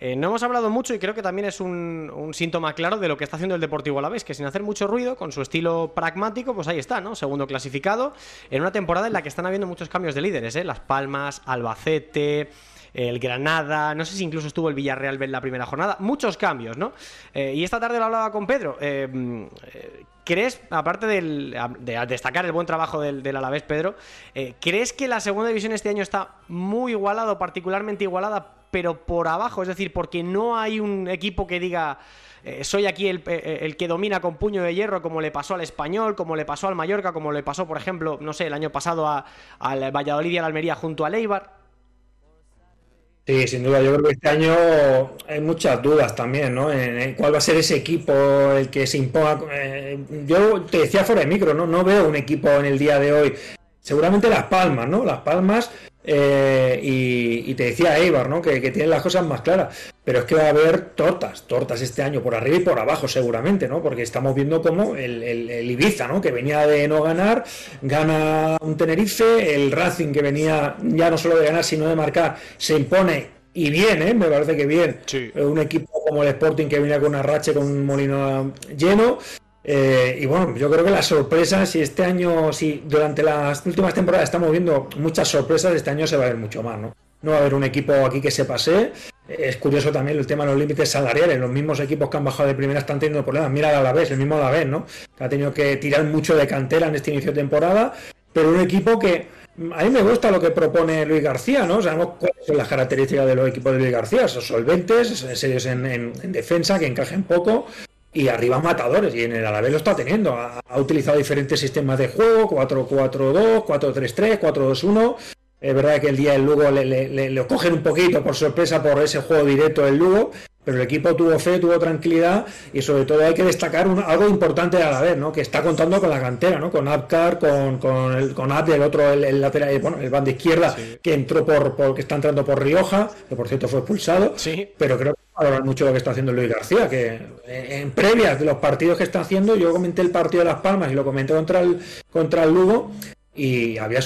eh, no hemos hablado mucho y creo que también es un, síntoma claro de lo que está haciendo el Deportivo Alavés, que sin hacer mucho ruido, con su estilo pragmático, pues ahí está, ¿no? Segundo clasificado, en una temporada en la que están habiendo muchos cambios de líderes, ¿eh? Las Palmas, Albacete, el Granada, no sé si incluso estuvo el Villarreal en la primera jornada, muchos cambios, ¿no? Eh, y esta tarde lo hablaba con Pedro. Eh, ¿Crees, aparte de destacar el buen trabajo del, del Alavés, Pedro, ¿crees que la segunda división este año está muy igualada particularmente igualada pero por abajo, es decir, porque no hay un equipo que diga eh, soy aquí el, eh, el, que domina con puño de hierro, como le pasó al Español, como le pasó al Mallorca, como le pasó, por ejemplo, no sé, el año pasado al Valladolid y al Almería junto a Leibar. Sí, sin duda, yo creo que este año hay muchas dudas también, ¿no? En, cuál va a ser ese equipo el que se imponga. Eh, yo te decía fuera de micro, ¿no? No veo un equipo en el día de hoy. Seguramente Las Palmas, ¿no? Las Palmas eh, y, te decía Eibar, ¿no? Que, que, tienen las cosas más claras. Pero es que va a haber tortas, tortas este año, por arriba y por abajo, seguramente, ¿no? Porque estamos viendo como el, el, Ibiza, ¿no? Que venía de no ganar, gana un Tenerife, el Racing, que venía ya no solo de ganar, sino de marcar, se impone y bien, ¿eh? me parece que bien. Un equipo como el Sporting que venía con una racha con un molino lleno. Eh, y bueno, yo creo que las sorpresas, si este año, si durante las últimas temporadas estamos viendo muchas sorpresas, este año se va a ver mucho más, ¿no? No va a haber un equipo aquí que se pase. Es curioso también el tema de los límites salariales. Los mismos equipos que han bajado de primera están teniendo problemas. Mira a la vez, el mismo a la ¿no? Ha tenido que tirar mucho de cantera en este inicio de temporada. Pero un equipo que a mí me gusta lo que propone Luis García, ¿no? Sabemos cuáles son las características de los equipos de Luis García. Son solventes, serios en, en defensa, que encajen poco, y arriba matadores, y en el Alavés lo está teniendo. Ha, utilizado diferentes sistemas de juego, 4-4-2, 4-3-3, 4-2-1. Es verdad que el día del Lugo le, cogen un poquito por sorpresa por ese juego directo del Lugo, pero el equipo tuvo fe, tuvo tranquilidad y sobre todo hay que destacar algo importante a la vez, ¿no? que está contando con la cantera, ¿no? con Abkar, con, con, el, con Abde, el otro, el, lateral, eh, bueno, el band de izquierda que entró por, por, que está entrando por Rioja, que por cierto fue expulsado, sí. pero creo que hablar mucho lo que está haciendo Luis García, que en previas de los partidos que está haciendo, yo comenté el partido de Las Palmas y lo comenté contra el, contra el Lugo, y había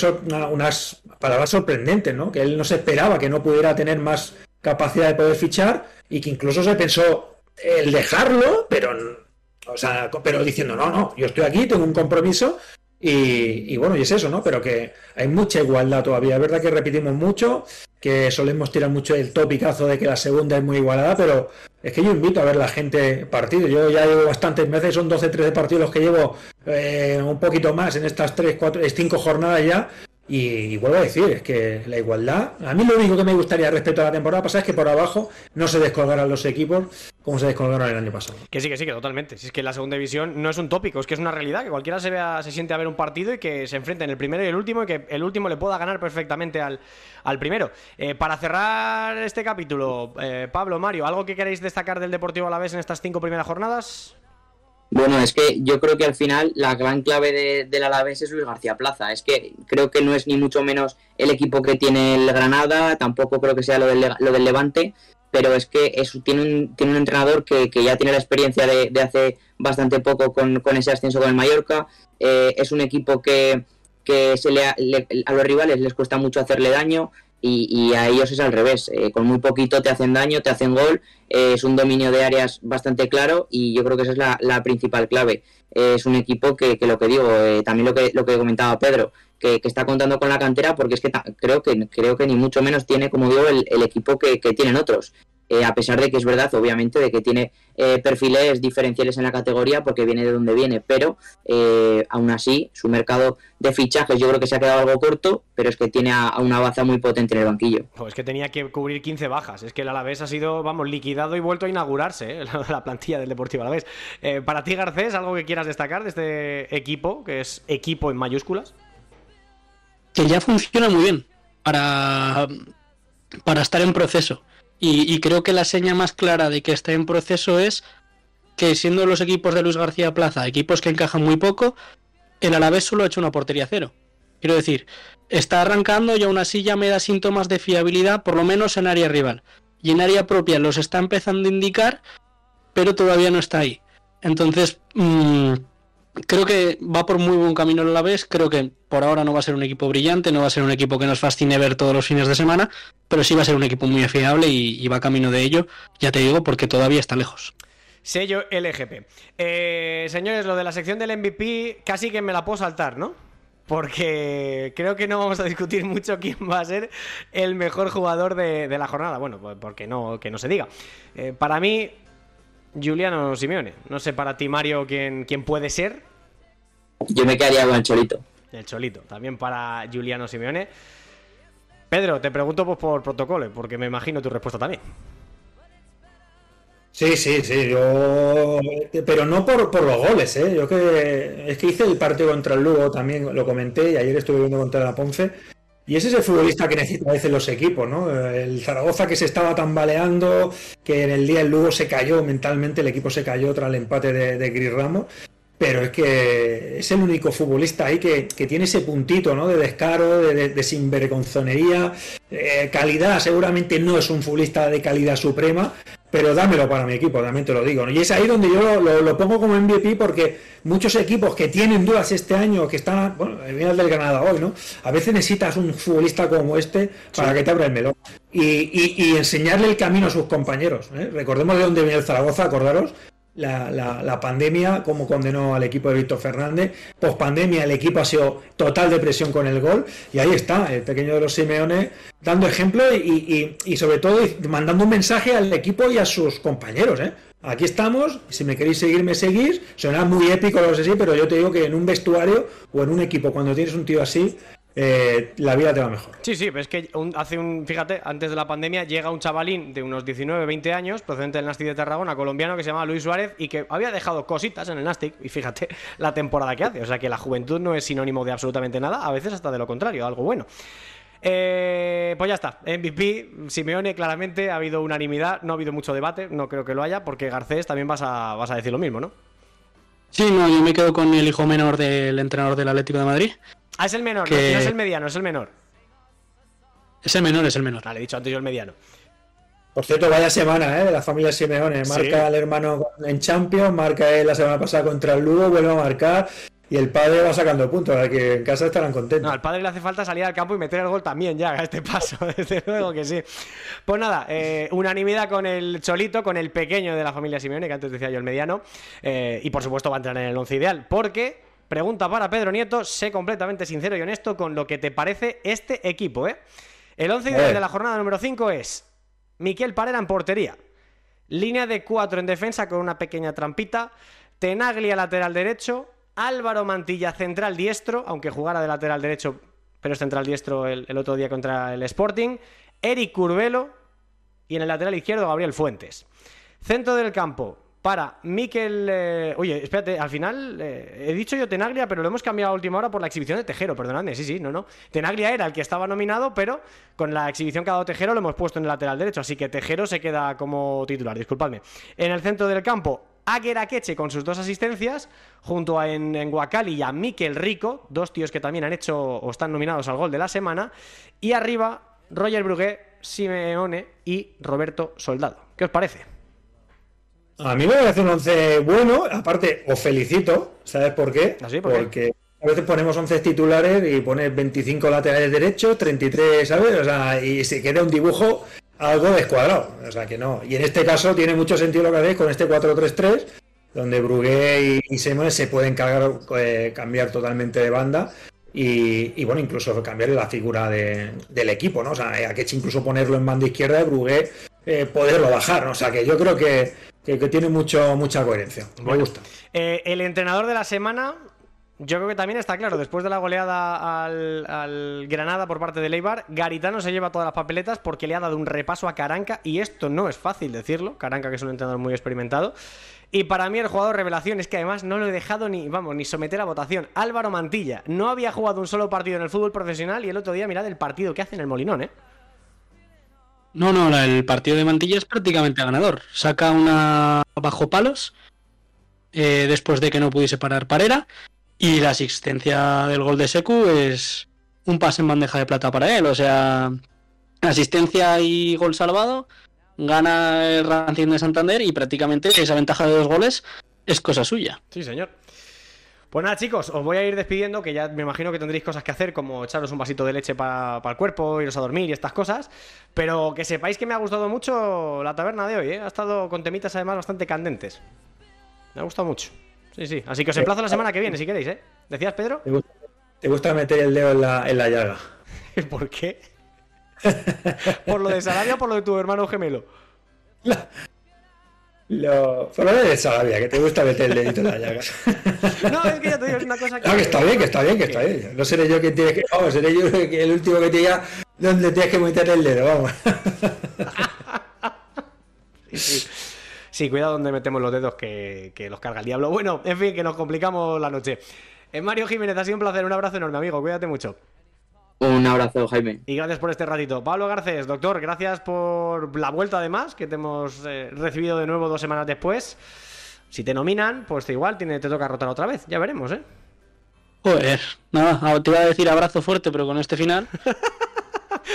unas palabras sorprendentes, ¿no? Que él no se esperaba que no pudiera tener más, capacidad de poder fichar y que incluso se pensó el dejarlo, pero, o sea, pero diciendo, no, no, yo estoy aquí, tengo un compromiso y, bueno, y es eso, ¿no? Pero que hay mucha igualdad todavía. Es verdad que repetimos mucho, que solemos tirar mucho el topicazo de que la segunda es muy igualada, pero es que yo invito a ver la gente partido. Yo ya llevo bastantes meses, son 12, 13 partidos los que llevo eh, un poquito más en estas 3, 4, 5 jornadas ya. Y, vuelvo a decir, es que la igualdad, a mí lo único que me gustaría respecto a la temporada pasada es que por abajo no se descolgaran los equipos como se descolgaron el año pasado. Que sí, que sí, que totalmente. Si es que la segunda división no es un tópico, es que es una realidad, que cualquiera se vea, se siente a ver un partido y que se enfrente en el primero y el último y que el último le pueda ganar perfectamente al, al primero. Eh, para cerrar este capítulo, eh, Pablo, Mario, ¿algo que queréis destacar del Deportivo a la vez en estas cinco primeras jornadas? Bueno, es que yo creo que al final la gran clave de, del Alavés es Luis García Plaza. Es que creo que no es ni mucho menos el equipo que tiene el Granada, tampoco creo que sea lo del, lo del Levante, pero es que es, tiene, un, tiene un entrenador que, ya tiene la experiencia de, hace bastante poco con, ese ascenso con el Mallorca. Eh, es un equipo que, que se le, a los rivales les cuesta mucho hacerle daño y, a ellos es al revés. Eh, con muy poquito te hacen daño, te hacen gol, eh, es un dominio de áreas bastante claro y yo creo que esa es la, principal clave. Eh, es un equipo que, lo que digo, también lo que, lo que comentaba Pedro, que, está contando con la cantera porque es que creo que creo que ni mucho menos tiene, como digo, el, el equipo que, tienen otros. Eh, a pesar de que es verdad, obviamente, de que tiene eh, perfiles diferenciales en la categoría porque viene de donde viene, pero eh, aún así su mercado de fichajes yo creo que se ha quedado algo corto, pero es que tiene a, una baza muy potente en el banquillo. Pues que tenía que cubrir 15 bajas, es que el Alavés ha sido, vamos, liquidado y vuelto a inaugurarse, la, plantilla del Deportivo Alavés. para ti, Garcés, ¿algo que quieras destacar de este equipo, que es equipo en mayúsculas? Que ya funciona muy bien para, para estar en proceso y, creo que la seña más clara de que está en proceso es que siendo los equipos de Luis García Plaza equipos que encajan muy poco, el Alavés solo ha hecho una portería cero. Quiero decir, está arrancando y aún así ya me da síntomas de fiabilidad, por lo menos en área rival. Y en área propia los está empezando a indicar, pero todavía no está ahí. Entonces, mmm, creo que va por muy buen camino la vez. Creo que por ahora no va a ser un equipo brillante, no va a ser un equipo que nos fascine ver todos los fines de semana, pero sí va a ser un equipo muy fiable y, va camino de ello, ya te digo, porque todavía está lejos. Sello LGP. Eh, señores, lo de la sección del MVP casi que me la puedo saltar, ¿no? Porque creo que no vamos a discutir mucho quién va a ser el mejor jugador de, la jornada. Bueno, pues porque no, que no se diga. Eh, para mí, Juliano Simeone. No sé para ti, Mario, quién, quién puede ser. Yo me quedaría con el Cholito. El Cholito, también para Juliano Simeone. Pedro, te pregunto pues, por protocolo, porque me imagino tu respuesta también. Sí, sí, sí, yo. Pero no por, por los goles, ¿eh? Yo que. Es que hice el partido contra el Lugo, también lo comenté, y ayer estuve viendo contra la Ponce. Y ese es el futbolista que necesita a veces los equipos, ¿no? El Zaragoza que se estaba tambaleando, que en el día el Lugo se cayó mentalmente, el equipo se cayó tras el empate de, de Gris Ramos. Pero es que es el único futbolista ahí que, tiene ese puntito, ¿no? De descaro, de, de, sinvergonzonería, eh, calidad. Seguramente no es un futbolista de calidad suprema, pero dámelo para mi equipo, también te lo digo. Y es ahí donde yo lo, pongo como MVP porque muchos equipos que tienen dudas este año, que están, bueno, el del Granada hoy, ¿no? A veces necesitas un futbolista como este para que te abra el melón y, enseñarle el camino a sus compañeros. ¿eh? Recordemos de dónde viene el Zaragoza, acordaros, la, la, pandemia, como condenó al equipo de Víctor Fernández. Post pandemia, el equipo ha sido total depresión con el gol. Y ahí está, el pequeño de los Simeones, dando ejemplo y, y, sobre todo mandando un mensaje al equipo y a sus compañeros. ¿eh? Aquí estamos, si me queréis seguir, me seguís. Suena muy épico, lo sé, pero yo te digo que en un vestuario o en un equipo, cuando tienes un tío así, eh, la vida te va mejor. Sí, sí, es que hace un, fíjate, antes de la pandemia llega un chavalín de unos 19, 20 años, procedente del Nastic de Tarragona, colombiano, que se llama Luis Suárez y que había dejado cositas en el Nastic, y fíjate la temporada que hace, o sea que la juventud no es sinónimo de absolutamente nada, a veces hasta de lo contrario, algo bueno. Eh, pues ya está, MVP, Simeone, claramente ha habido unanimidad, no ha habido mucho debate, no creo que lo haya, porque Garcés también vas a, vas a decir lo mismo, ¿no? Sí, no, yo me quedo con el hijo menor del entrenador del Atlético de Madrid. Ah, es el menor, no, es el mediano, es el menor. Es el menor, es el menor. Vale, he dicho antes yo el mediano. Por cierto, vaya semana, ¿eh? De la familia Simeone. Marca al hermano en Champions, marca él la semana pasada contra el Lugo, vuelve a marcar. y el padre va sacando puntos, a que en casa estarán contentos. No, al padre le hace falta salir al campo y meter el gol también ya a este paso, desde luego que sí. Pues nada, eh, unanimidad con el Cholito, con el pequeño de la familia Simeone, que antes decía yo el mediano, eh, y por supuesto va a entrar en el once ideal, porque, pregunta para Pedro Nieto, sé completamente sincero y honesto con lo que te parece este equipo, ¿eh? El once ideal de la jornada número 5 es Miquel Parera en portería, línea de 4 en defensa con una pequeña trampita, Tenaglia lateral derecho, Álvaro Mantilla, central diestro, aunque jugara de lateral derecho, pero es central diestro el, el otro día contra el Sporting. Eric Curvelo y en el lateral izquierdo Gabriel Fuentes. Centro del campo para Miquel. eh, oye, espérate, al final eh, he dicho yo Tenaglia, pero lo hemos cambiado a última hora por la exhibición de Tejero, perdonadme. Sí, sí, no, no. Tenaglia era el que estaba nominado, pero con la exhibición que ha dado Tejero lo hemos puesto en el lateral derecho, así que Tejero se queda como titular, disculpadme. En el centro del campo, Águera Queche con sus dos asistencias, junto a en, en y a Miquel Rico, dos tíos que también han hecho o están nominados al gol de la semana. Y arriba, Roger Brugué, Simeone y Roberto Soldado. ¿Qué os parece? A mí me parece un 11 bueno, aparte os felicito, ¿sabes por qué? ¿Ah. Porque a veces ponemos 11 titulares y pones 25 laterales derechos, 33, ¿sabes? O sea, y se queda un dibujo algo descuadrado, o sea que no. Y en este caso tiene mucho sentido lo que hacéis con este 4-3-3, donde Brugué y, Simone se pueden cargar, eh, cambiar totalmente de banda. Y, y, bueno, incluso cambiar la figura de- del equipo, ¿no? O sea, a Kechi incluso ponerlo en banda izquierda y Brugué eh, poderlo bajar, ¿no? O sea, que yo creo que, que- que tiene mucho, mucha coherencia. Me Bueno. gusta. Eh, el entrenador de la semana, yo creo que también está claro, después de la goleada al, al Granada por parte de Leibar, Garitano se lleva todas las papeletas porque le ha dado un repaso a Caranca y esto no es fácil decirlo, Caranca que es un entrenador muy experimentado. Y para mí el jugador revelación es que además no lo he dejado ni, vamos, ni someter a votación. Álvaro Mantilla no había jugado un solo partido en el fútbol profesional y el otro día mirad el partido que hace en el Molinón, ¿eh? No, no, el partido de Mantilla es prácticamente ganador. Saca una bajo palos eh, después de que no pudiese parar Parera. Y la asistencia del gol de Secu es un pase en bandeja de plata para él. O sea, asistencia y gol salvado. Gana el Racing de Santander y prácticamente esa ventaja de dos goles es cosa suya. Sí, señor. Pues nada, chicos, os voy a ir despidiendo, que ya me imagino que tendréis cosas que hacer, como echaros un vasito de leche para el cuerpo, iros a dormir y estas cosas. Pero que sepáis que me ha gustado mucho la taberna de hoy, ¿eh? Ha estado con temitas además bastante candentes. Me ha gustado mucho. Sí, sí. Así que os emplazo la semana que viene, si queréis, ¿eh? ¿Decías, Pedro? ¿Te gusta, te gusta meter el dedo en la, en la llaga? ¿Por qué? ¿Por lo de Sarabia o por lo de tu hermano gemelo? Lo, por lo de Sarabia, que te gusta meter el dedito en la llaga. No, es que ya te digo, es una cosa que... No, que está bien, que está bien, que está bien. No seré yo quien tiene que. Vamos, seré yo el último que te diga dónde tienes que meter el dedo, vamos. Sí, Sí, cuidado donde metemos los dedos que, que los carga el diablo. Bueno, en fin, que nos complicamos la noche. Eh, Mario Jiménez, ha sido un placer, un abrazo enorme, amigo. Cuídate mucho. Un abrazo, Jaime. Y gracias por este ratito. Pablo Garcés, doctor, gracias por la vuelta además, que te hemos eh, recibido de nuevo dos semanas después. Si te nominan, pues igual tiene, te toca rotar otra vez. Ya veremos, ¿eh? Joder, nada, te iba a decir abrazo fuerte, pero con este final.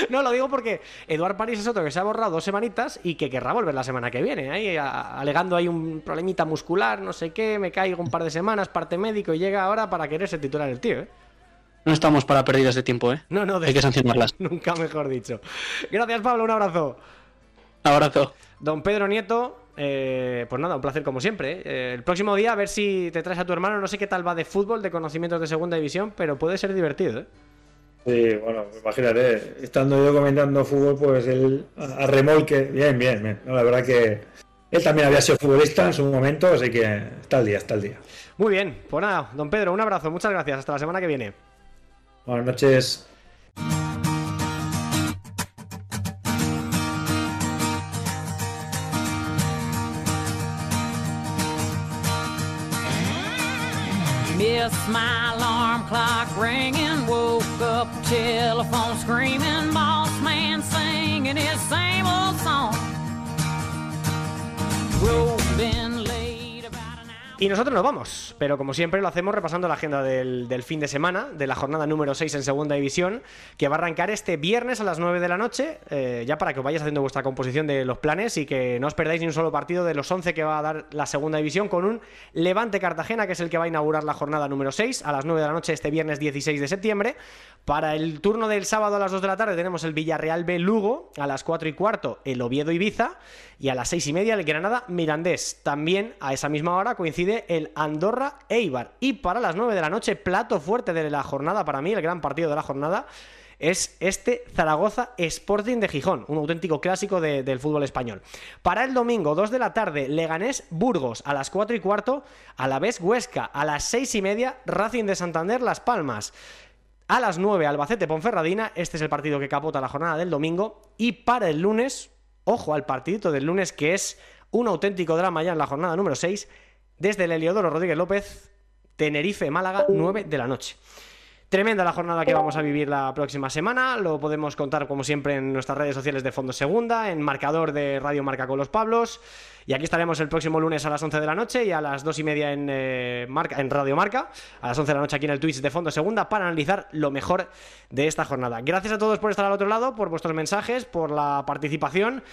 No, lo digo porque Eduard París es otro que se ha borrado dos semanitas y que querrá volver la semana que viene. Ahí, a- alegando ahí un problemita muscular, no sé qué, me caigo un par de semanas, parte médico y llega ahora para quererse titular el tío, ¿eh? No estamos para pérdidas de tiempo, ¿eh? No, no, de- Hay que sancionarlas. Nunca mejor dicho. Gracias, Pablo, un abrazo. Abrazo. Don Pedro Nieto, eh, pues nada, un placer como siempre. ¿eh? Eh, el próximo día a ver si te traes a tu hermano, no sé qué tal va de fútbol, de conocimientos de segunda división, pero puede ser divertido, ¿eh? Sí, bueno, imagínate, estando yo comentando fútbol, pues él a remolque, bien, bien, bien. No, la verdad que él también había sido futbolista en su momento, así que está al día, está al día. Muy bien, pues nada, don Pedro, un abrazo, muchas gracias, hasta la semana que viene. Buenas noches. Missed my alarm clock ringing, woke up telephone screaming, boss man singing his same old song. Road Y nosotros nos vamos, pero como siempre lo hacemos repasando la agenda del, fin de semana, de la jornada número 6 en Segunda División, que va a arrancar este viernes a las 9 de la noche, eh, ya para que os vayáis haciendo vuestra composición de los planes y que no os perdáis ni un solo partido de los 11 que va a dar la Segunda División con un Levante Cartagena, que es el que va a inaugurar la jornada número 6 a las 9 de la noche este viernes 16 de septiembre. Para el turno del sábado a las 2 de la tarde tenemos el Villarreal B Lugo, a las 4 y cuarto el Oviedo Ibiza y a las 6 y media el Granada Mirandés. También a esa misma hora coincide el Andorra Eibar. Y para las 9 de la noche, plato fuerte de la jornada, para mí, el gran partido de la jornada, es este Zaragoza Sporting de Gijón, un auténtico clásico de, del fútbol español. Para el domingo, 2 de la tarde, Leganés Burgos, a las 4 y cuarto, a la vez Huesca, a las 6 y media, Racing de Santander Las Palmas. A las 9, Albacete Ponferradina, este es el partido que capota la jornada del domingo. Y para el lunes, ojo al partidito del lunes, que es un auténtico drama ya en la jornada número 6, desde el Heliodoro Rodríguez López, Tenerife, Málaga, 9 de la noche. Tremenda la jornada que vamos a vivir la próxima semana. Lo podemos contar, como siempre, en nuestras redes sociales de Fondo Segunda, en marcador de Radio Marca con los Pablos. Y aquí estaremos el próximo lunes a las 11 de la noche y a las 2 y media en, eh, Marca, en Radio Marca, a las 11 de la noche aquí en el Twitch de Fondo Segunda, para analizar lo mejor de esta jornada. Gracias a todos por estar al otro lado, por vuestros mensajes, por la participación.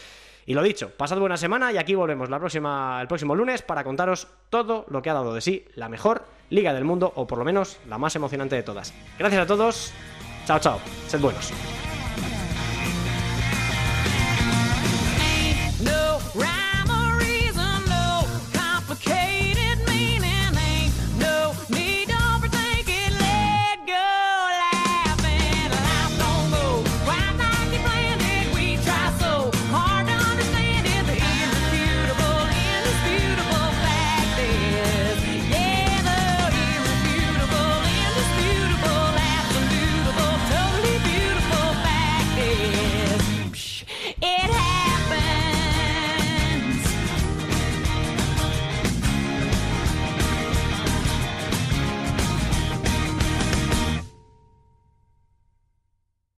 Y lo dicho, pasad buena semana y aquí volvemos la próxima, el próximo lunes para contaros todo lo que ha dado de sí la mejor liga del mundo, o por lo menos la más emocionante de todas. Gracias a todos, chao chao, sed buenos.